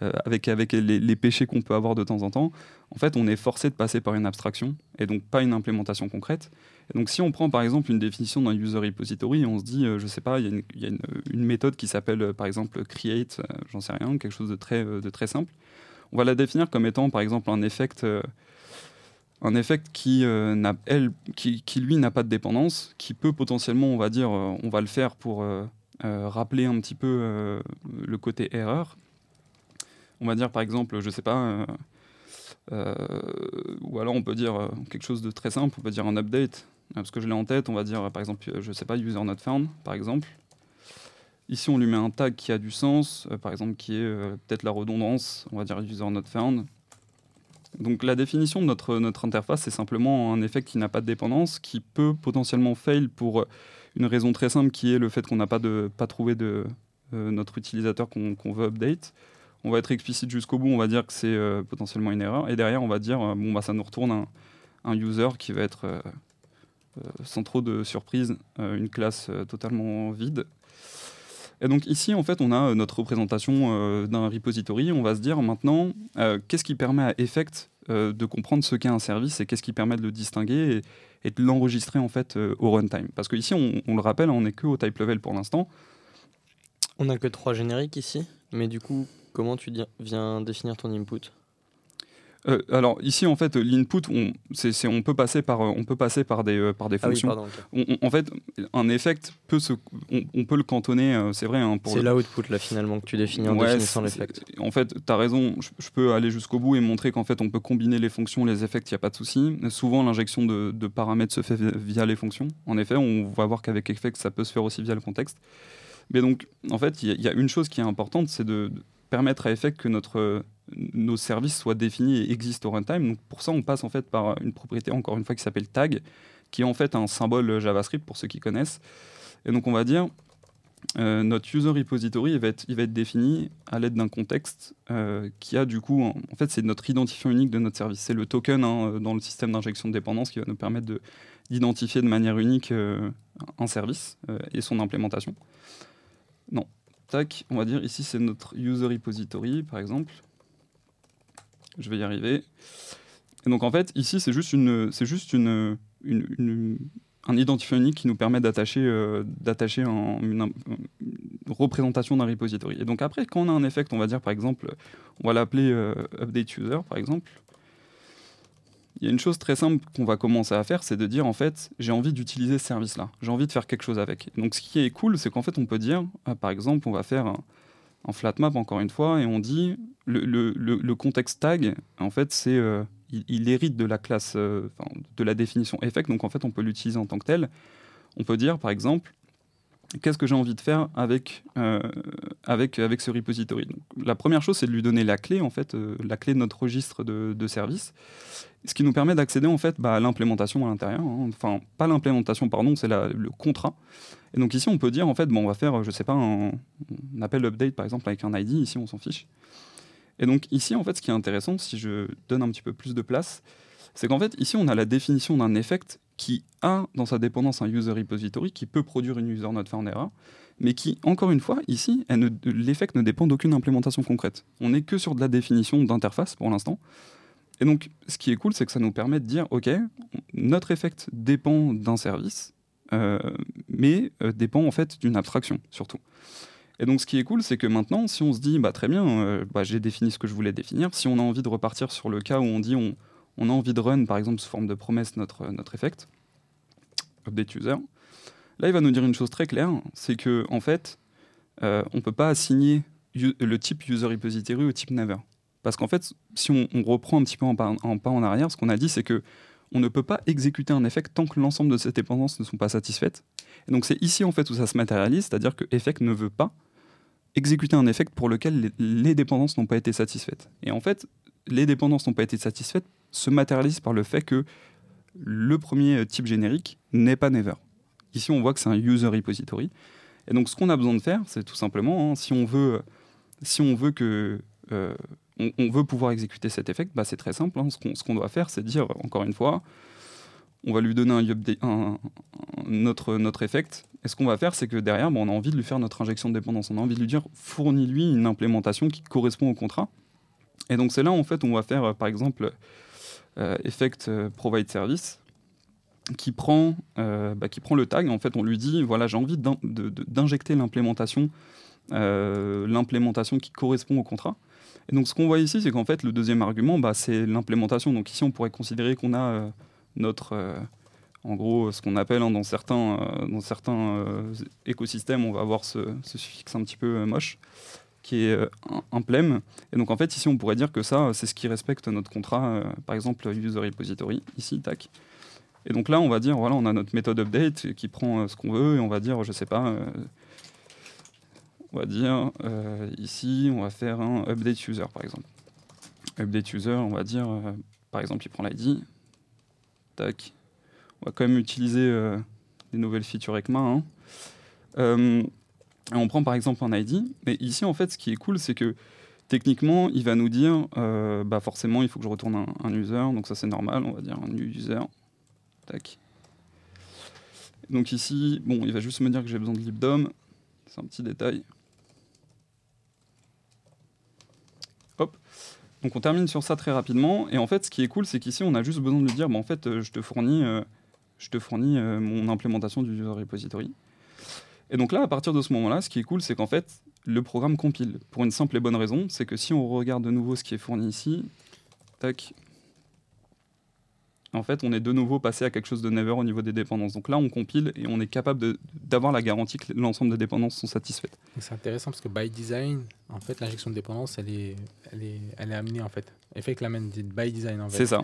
avec, avec les péchés qu'on peut avoir de temps en temps, en fait, on est forcé de passer par une abstraction et donc pas une implémentation concrète. Donc, si on prend par exemple une définition d'un user repository, on se dit, euh, je sais pas, il y a une, une méthode qui s'appelle euh, par exemple create, euh, j'en sais rien, quelque chose de très, euh, simple. On va la définir comme étant par exemple un effect, euh, un qui, euh, lui n'a pas de dépendance, qui peut potentiellement, on va dire, euh, on va le faire pour euh, euh, rappeler un petit peu euh, le côté erreur. On va dire par exemple, je sais pas. euh, euh, ou alors on peut dire euh, quelque chose de très simple, on peut dire un update, euh, parce que je l'ai en tête, on va dire par exemple, euh, je sais pas, user not found, par exemple. Ici, on lui met un tag qui a du sens, euh, par exemple, qui est euh, peut-être la redondance, on va dire user not found. Donc la définition de notre, interface, c'est simplement un effet qui n'a pas de dépendance, qui peut potentiellement fail pour une raison très simple qui est le fait qu'on n'a pas, pas trouvé de notre utilisateur qu'on veut update. On va être explicite jusqu'au bout, on va dire que c'est potentiellement une erreur. Et derrière, on va dire, bon, bah, ça nous retourne un, user qui va être, sans trop de surprise, euh, une classe euh, totalement vide. Et donc ici, en fait, on a euh, notre représentation euh, d'un repository. On va se dire maintenant, euh, qu'est-ce qui permet à Effect euh, de comprendre ce qu'est un service et qu'est-ce qui permet de le distinguer et, de l'enregistrer en fait euh, au runtime? Parce qu'ici, on, on le rappelle, on n'est que au type level pour l'instant. On n'a que trois génériques ici, mais du coup, comment tu viens définir ton input? Euh, alors ici, en fait, l'input, on, peut passer par, euh, on peut passer par des, euh, par des Ah oui, fonctions. pardon. ok. On- on- en fait, un effect peut se, on, on peut le cantonner, euh, c'est vrai. hein, C'est le- l'output là finalement que tu définis en Ouais, définissant c'est- l'effect. En fait, tu as raison, je, je peux aller jusqu'au bout et montrer qu'en fait, on peut combiner les fonctions, les effects, il n'y a pas de souci. Souvent, l'injection de, de paramètres se fait via, via les fonctions. En effet, on va voir qu'avec effect, ça peut se faire aussi via le contexte. Mais donc, en fait, il y, a- il y a une chose qui est importante, c'est de, de permettre à effect que notre, euh, nos services soient définis et existent au runtime. Donc, pour ça, on passe en fait par une propriété, encore une fois, qui s'appelle tag, qui est en fait un symbole JavaScript pour ceux qui connaissent. Et donc, on va dire, euh, notre user repository il va, être, il va être défini à l'aide d'un contexte euh, qui a du coup, en, fait, c'est notre identifiant unique de notre service. C'est le token hein, dans le système d'injection de dépendance qui va nous permettre de- d'identifier de, manière unique euh, un service euh, et son implémentation. Non. Tac, on va dire ici c'est notre user repository par exemple. Je vais y arriver. Et donc en fait, ici c'est juste, une, c'est juste une, un identifiant unique qui nous permet d'attacher, euh, d'attacher un- une, représentation d'un repository. Et donc après, quand on a un effect, on va dire par exemple, on va l'appeler euh, update user par exemple. Il y a une chose très simple qu'on va commencer à faire, c'est de dire en fait, j'ai envie d'utiliser ce service-là, j'ai envie de faire quelque chose avec. Donc ce qui est cool, c'est qu'en fait, on peut dire, ah, par exemple, on va faire un flat map encore une fois, et on dit le, le, contexte tag, en fait, c'est euh, il, hérite de la classe, euh, de la définition effect, donc en fait, on peut l'utiliser en tant que tel. On peut dire, par exemple, qu'est-ce que j'ai envie de faire avec, euh, avec, avec ce repository? Donc, La première chose, c'est de lui donner la clé, en fait, la clé de notre registre de, de service, ce qui nous permet d'accéder en fait bah, à l'implémentation à l'intérieur. hein. Enfin, pas l'implémentation, pardon, c'est le contrat. Et donc ici, on peut dire en fait, bon, on va faire, je sais pas, un, appel update par exemple avec un ID. Ici, on s'en fiche. Et donc ici, en fait, ce qui est intéressant, si je donne un petit peu plus de place, c'est qu'en fait, ici, on a la définition d'un effect qui a dans sa dépendance un user repository qui peut produire une user not found error, mais qui, encore une fois, ici, l'effect ne dépend d'aucune implémentation concrète. On n'est que sur de la définition d'interface pour l'instant. Et donc, ce qui est cool, c'est que ça nous permet de dire, OK, notre effect dépend d'un service, mais euh, dépend en fait d'une abstraction, surtout. Et donc, ce qui est cool, c'est que maintenant, si on se dit, bah, très bien, euh, bah, j'ai défini ce que je voulais définir, si on a envie de repartir sur le cas où on dit on, a envie de run, par exemple, sous forme de promesse, notre, notre effect, update user, là, il va nous dire une chose très claire, c'est que en fait, euh, on ne peut pas assigner le type user repository au type never. Parce qu'en fait, si on, reprend un petit peu en, pas en arrière, ce qu'on a dit, c'est que on ne peut pas exécuter un effect tant que l'ensemble de ces dépendances ne sont pas satisfaites. Et donc c'est ici en fait où ça se matérialise, c'est-à-dire que effect ne veut pas exécuter un effect pour lequel les, dépendances n'ont pas été satisfaites. Et en fait, les dépendances n'ont pas été satisfaites se matérialisent par le fait que le premier type générique n'est pas never. Ici, on voit que c'est un user repository. Et donc, ce qu'on a besoin de faire, c'est tout simplement, hein, si on veut, si on veut que euh, on, veut pouvoir exécuter cet effect, bah, c'est très simple. hein. Ce qu'on doit faire, c'est dire, encore une fois, on va lui donner un, notre, notre effect. Et ce qu'on va faire, c'est que derrière, bah, on a envie de lui faire notre injection de dépendance. On a envie de lui dire, fournis-lui une implémentation qui correspond au contrat. Et donc, c'est là, en fait, on va faire, par exemple, euh, effect euh, provide service qui prend, euh, bah, qui prend le tag. En fait, on lui dit, voilà, j'ai envie d'injecter l'implémentation euh, l'implémentation qui correspond au contrat. Et donc, ce qu'on voit ici, c'est qu'en fait, le deuxième argument, bah, c'est l'implémentation. Donc, ici, on pourrait considérer qu'on a euh, notre, euh, en gros, ce qu'on appelle hein, dans certains, euh, dans certains écosystèmes, on va avoir ce, suffixe un petit peu moche, qui est un- implem. Et donc, en fait, ici, on pourrait dire que ça, c'est ce qui respecte notre contrat, par exemple, user repository, ici, tac. Et donc là, on va dire, voilà, on a notre méthode update qui prend ce qu'on veut, et on va dire, je sais pas, on va dire euh, ici, on va faire un update user par exemple. Update user, on va dire, euh, par exemple, il prend l'ID. Tac. On va quand même utiliser euh, des nouvelles features ECMA. hein. On prend par exemple un ID. Mais ici, en fait, ce qui est cool, c'est que techniquement, il va nous dire, bah forcément, il faut que je retourne un, un user. Donc ça, c'est normal. On va dire un new user. Tac. Donc ici, bon, il va juste me dire que j'ai besoin de libdom. C'est un petit détail. Hop. Donc on termine sur ça très rapidement. Et en fait, ce qui est cool, c'est qu'ici, on a juste besoin de lui dire, bah, en fait, euh, je te fournis, euh, je te fournis euh, mon implémentation du user repository. Et donc là, à partir de ce moment-là, ce qui est cool, c'est qu'en fait, le programme compile. Pour une simple et bonne raison, c'est que si on regarde de nouveau ce qui est fourni ici, tac, en fait, on est de nouveau passé à quelque chose de never au niveau des dépendances. Donc là, on compile et on est capable d'avoir la garantie que l'ensemble des dépendances sont satisfaites. C'est intéressant parce que by design, en fait, l'injection de dépendance, elle est, elle est, elle est amenée en fait. Effect l'amène dit by design en fait. C'est ça.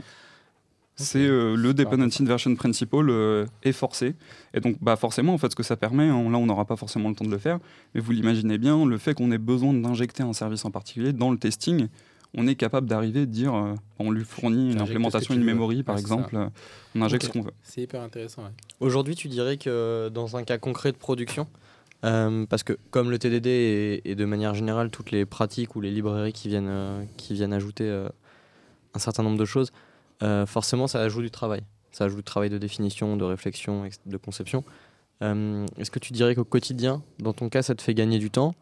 C'est euh, le Dependency Inversion Principle euh, est forcé. Et donc, bah, forcément, en fait, ce que ça permet, hein, là, on n'aura pas forcément le temps de le faire, mais vous l'imaginez bien, le fait qu'on ait besoin d'injecter un service en particulier dans le testing, on est capable d'arriver et de dire, euh, on lui fournit une implémentation veux. memory, par Ouais, exemple, euh, on injecte ce qu'on veut. C'est hyper intéressant. ouais. Aujourd'hui, tu dirais que dans un cas concret de production, euh, parce que comme le TDD et, et de manière générale toutes les pratiques ou les librairies qui viennent, euh, qui viennent ajouter euh, un certain nombre de choses, euh, forcément ça ajoute du travail. Ça ajoute du travail de définition, de réflexion, ex- de conception. Euh, est-ce que tu dirais qu'au quotidien, dans ton cas, ça te fait gagner du temps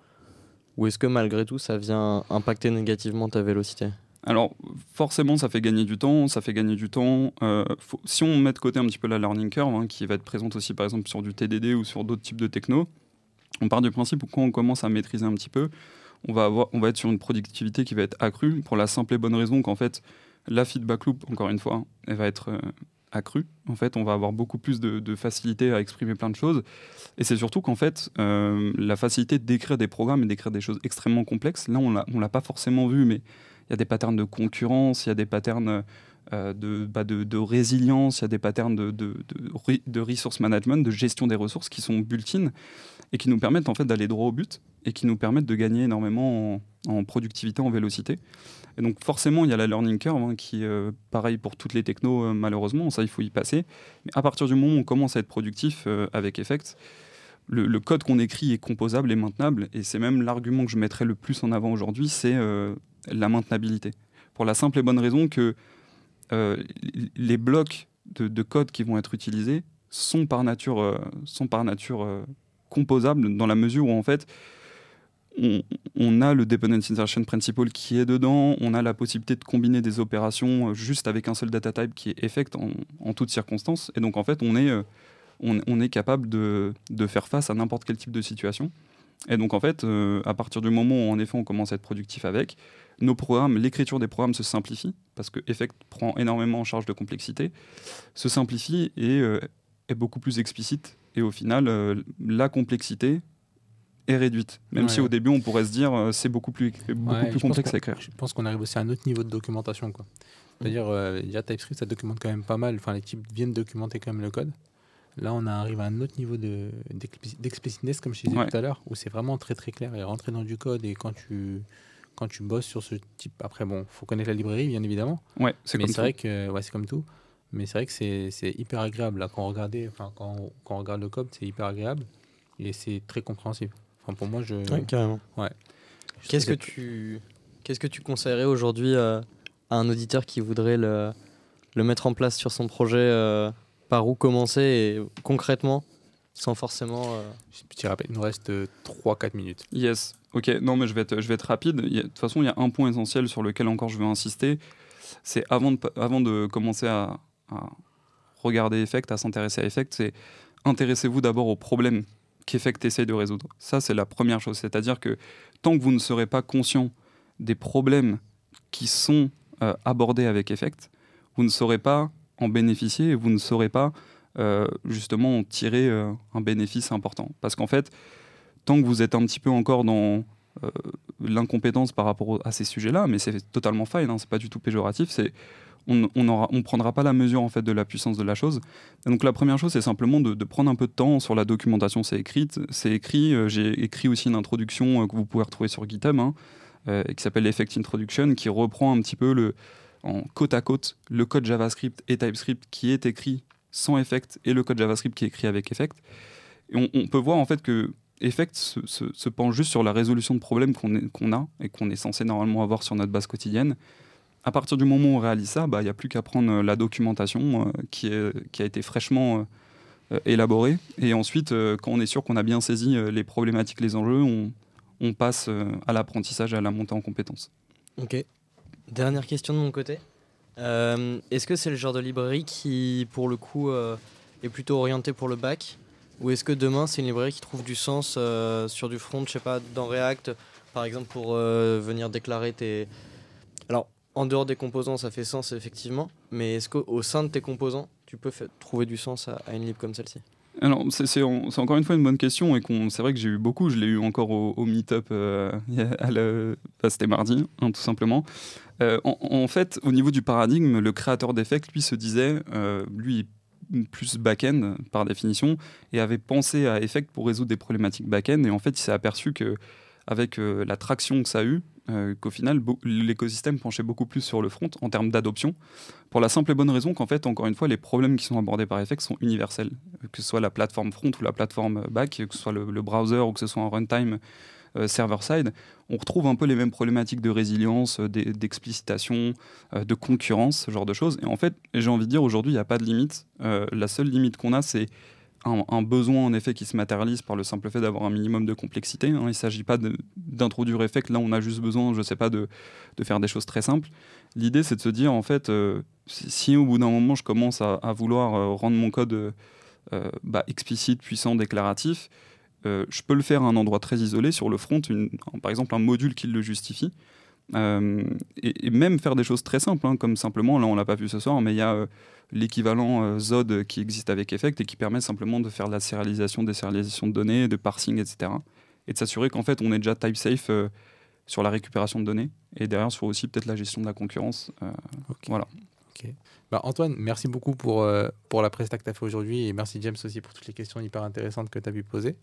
Ou est-ce que malgré tout, ça vient impacter négativement ta vélocité? Alors, forcément, ça fait gagner du temps. Ça fait gagner du temps. Euh, si on met de côté un petit peu la learning curve, hein, qui va être présente aussi, par exemple, sur du TDD ou sur d'autres types de techno, on part du principe où quand on commence à maîtriser un petit peu, on va, on va être sur une productivité qui va être accrue pour la simple et bonne raison qu'en fait, la feedback loop, encore une fois, elle va être euh, accrue. En fait, on va avoir beaucoup plus de, facilité à exprimer plein de choses. Et c'est surtout qu'en fait, euh, la facilité d'écrire des programmes et d'écrire des choses extrêmement complexes, là, on on l'a pas forcément vu, mais il y a des patterns de concurrence, il y a des patterns euh, de, bah, de, résilience, il y a des patterns de, de, de, re- de resource management, de gestion des ressources qui sont built-in et qui nous permettent en fait d'aller droit au but et qui nous permettent de gagner énormément en, productivité, en vélocité. Et donc forcément, il y a la learning curve hein, qui, euh, pareil pour toutes les technos, euh, malheureusement, ça il faut y passer. Mais à partir du moment où on commence à être productif euh, avec Effect, le, le code qu'on écrit est composable et maintenable, et c'est même l'argument que je mettrais le plus en avant aujourd'hui, c'est euh, la maintenabilité. Pour la simple et bonne raison que euh, les blocs de, de code qui vont être utilisés sont par nature, euh, sont par nature euh, composables dans la mesure où en fait on, a le dependency insertion principle qui est dedans, on a la possibilité de combiner des opérations juste avec un seul data type qui est effect en, en toutes circonstances, et donc en fait on est, on, est capable de, de faire face à n'importe quel type de situation. Et donc en fait, à partir du moment où en effet on commence à être productif avec, nos programmes, l'écriture des programmes se simplifie, parce que Effect prend énormément en charge de complexité, se simplifie et euh, est beaucoup plus explicite. Et au final, euh, la complexité est réduite. Même Ouais. si au début on pourrait se dire euh, c'est beaucoup plus, beaucoup Ouais, plus je pense complexe à écrire. Je pense qu'on arrive aussi à un autre niveau de documentation. quoi. C'est-à-dire, euh, déjà TypeScript, ça documente quand même pas mal. Enfin, les types viennent documenter quand même le code. Là, on arrive à un autre niveau de- d'explici- d'explicitness, comme je disais Ouais. tout à l'heure, où c'est vraiment très très clair et rentrer dans du code. Et quand tu, quand tu bosses sur ce type. Après, bon, faut connaître la librairie, bien évidemment. Ouais, c'est Mais comme vrai que ouais, c'est comme tout. Mais c'est vrai que c'est c'est hyper agréable. Là, quand on, regardait, enfin, quand, on, quand on regarde le code, c'est hyper agréable. Et c'est très compréhensible. Enfin, pour moi, je. carrément. Ouais. Qu'est-ce que Je- tu qu'est-ce que tu conseillerais aujourd'hui euh, à un auditeur qui voudrait le, le mettre en place sur son projet euh, Par où commencer et concrètement, sans forcément. euh, Petit rappel, il nous reste 3-4 minutes. Yes. Ok, non, mais je vais être, rapide. De toute façon, il y a un point essentiel sur lequel encore je veux insister. C'est avant de, avant de commencer à, à regarder Effect, à s'intéresser à Effect, c'est intéressez-vous d'abord au problème qu'Effect essaye de résoudre. Ça, c'est la première chose. C'est-à-dire que tant que vous ne serez pas conscient des problèmes qui sont euh, abordés avec Effect, vous ne saurez pas en bénéficier et vous ne saurez pas euh, justement en tirer euh, un bénéfice important. Parce qu'en fait, tant que vous êtes un petit peu encore dans euh, l'incompétence par rapport à ces sujets-là, mais c'est totalement fine, hein, c'est pas du tout péjoratif, c'est on on prendra pas la mesure en fait de la puissance de la chose. Donc la première chose, c'est simplement de, de prendre un peu de temps sur la documentation. C'est écrit, c'est écrit. euh, J'ai écrit aussi une introduction euh, que vous pouvez retrouver sur GitHub, hein, euh, qui s'appelle Effect Introduction, qui reprend un petit peu le en côte à côte le code JavaScript et TypeScript qui est écrit sans Effect et le code JavaScript qui est écrit avec Effect. Et on, on peut voir en fait que Effect se, penche juste sur la résolution de problèmes qu'on a et qu'on est censé normalement avoir sur notre base quotidienne. À partir du moment où on réalise ça, bah, il n'y a plus qu'à prendre euh, la documentation euh, qui, a été fraîchement euh, élaborée. Et ensuite, quand on est sûr qu'on a bien saisi les problématiques, les enjeux, on, on passe à l'apprentissage et à la montée en compétences. Ok. Dernière question de mon côté. Est-ce que c'est le genre de librairie qui, pour le coup, est plutôt orientée pour le bac? Ou est-ce que demain, c'est une librairie qui trouve du sens euh, sur du front, je sais pas, dans React, par exemple, pour euh, venir déclarer tes. Alors, en dehors des composants, ça fait sens, effectivement, mais est-ce qu'au au sein de tes composants, tu peux trouver du sens à, une lib comme celle-ci? Alors, c'est c'est en- c'est encore une fois une bonne question et qu'on- c'est vrai que j'ai eu beaucoup. Je l'ai eu encore au, au meet-up, euh, [LAUGHS] bah, c'était mardi, hein, tout simplement. En, fait, au niveau du paradigme, le créateur d'Effect, lui, se disait, euh, lui, plus back-end par définition, et avait pensé à Effect pour résoudre des problématiques back-end. Et en fait, il s'est aperçu que avec euh, la traction que ça a eu, euh, qu'au final, l'écosystème penchait beaucoup plus sur le front en termes d'adoption, pour la simple et bonne raison qu'en fait, encore une fois, les problèmes qui sont abordés par Effect sont universels que ce soit la plateforme front ou la plateforme back, que ce soit le, le browser ou que ce soit un runtime server-side, on retrouve un peu les mêmes problématiques de résilience, euh, d'e- d'explicitation, euh, de concurrence, ce genre de choses. Et en fait, j'ai envie de dire, aujourd'hui, il n'y a pas de limite. Euh, la seule limite qu'on a, c'est un, besoin, en effet, qui se matérialise par le simple fait d'avoir un minimum de complexité. hein. Il ne s'agit pas d'introduire Effect. Là, on a juste besoin, je ne sais pas, de, de faire des choses très simples. L'idée, c'est de se dire, en fait, euh, si, au bout d'un moment, je commence à, vouloir euh, rendre mon code euh, euh, bah, explicite, puissant, déclaratif, euh, je peux le faire à un endroit très isolé sur le front, une- par exemple un module qui le justifie. Euh, et, et même faire des choses très simples, hein, comme simplement, là on l'a pas vu ce soir, mais il y a euh, l'équivalent euh, Zod qui existe avec Effect et qui permet simplement de faire de la sérialisation, désérialisation de données, de parsing, etc. Et de s'assurer qu'en fait on est déjà type safe sur la récupération de données et derrière sur aussi peut-être la gestion de la concurrence. Voilà. Ok. Bah, Antoine, merci beaucoup pour, pour la presta que tu as fait aujourd'hui et merci James aussi pour toutes les questions hyper intéressantes que tu as pu poser.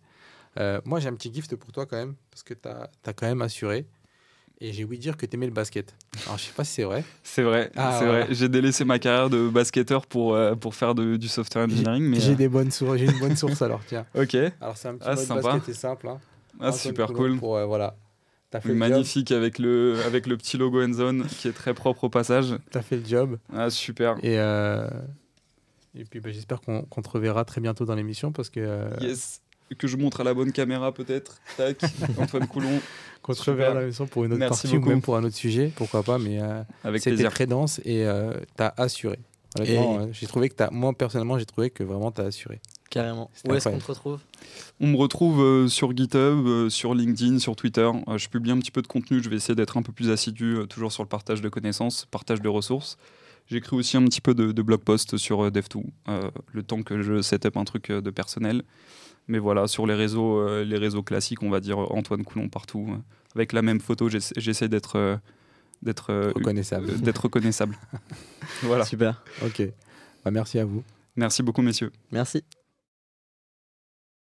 Euh, moi, j'ai un petit gift pour toi quand même parce que tu as, quand même assuré et j'ai ouï dire que tu aimais le basket. Alors, je sais pas si c'est vrai. [LAUGHS] C'est vrai, Ah, c'est voilà. vrai. J'ai délaissé ma carrière de basketteur pour, euh, pour faire de- du software engineering. Mais, J'ai euh, des bonnes sources, j'ai une bonne source alors, tiens. [LAUGHS] Ok, Alors, c'est un petit Ah, mode sympa. basket, c'est simple. Hein. ah, super cool. Pour, voilà. T'as fait, le job, Magnifique avec le, avec le petit logo Endzone qui est très propre au passage. t'as fait le job. Ah, super. Et, et puis bah, j'espère qu'on qu'on te reverra très bientôt dans l'émission parce que Yes. Que je montre à la bonne caméra peut-être. Tac, [LAUGHS] Antoine Coulon, qu'on Super. reverra dans l'émission pour une autre Merci partie ou même pour un autre sujet, pourquoi pas, mais euh, avec c'était très dense et euh, t'as assuré. Honnêtement, euh, j'ai trouvé que t'as, moi personnellement, j'ai trouvé que vraiment t'as assuré. Carrément. Où est-ce qu'on te retrouve? On me retrouve euh, sur GitHub, euh, sur LinkedIn, sur Twitter. Euh, je publie un petit peu de contenu. Je vais essayer d'être un peu plus assidu, euh, toujours sur le partage de connaissances, partage de ressources. J'écris aussi un petit peu de, de blog post sur euh, Dev2, euh, le temps que je set up un truc euh, de personnel. Mais voilà, sur les réseaux, euh, les réseaux classiques, on va dire euh, Antoine Coulon partout. euh, avec la même photo, j'essa- j'essaie d'être euh, d'être euh, Reconnaissable. euh, d'être reconnaissable. [LAUGHS] voilà. Super. Ok. Bah, merci à vous. Merci beaucoup, messieurs. Merci.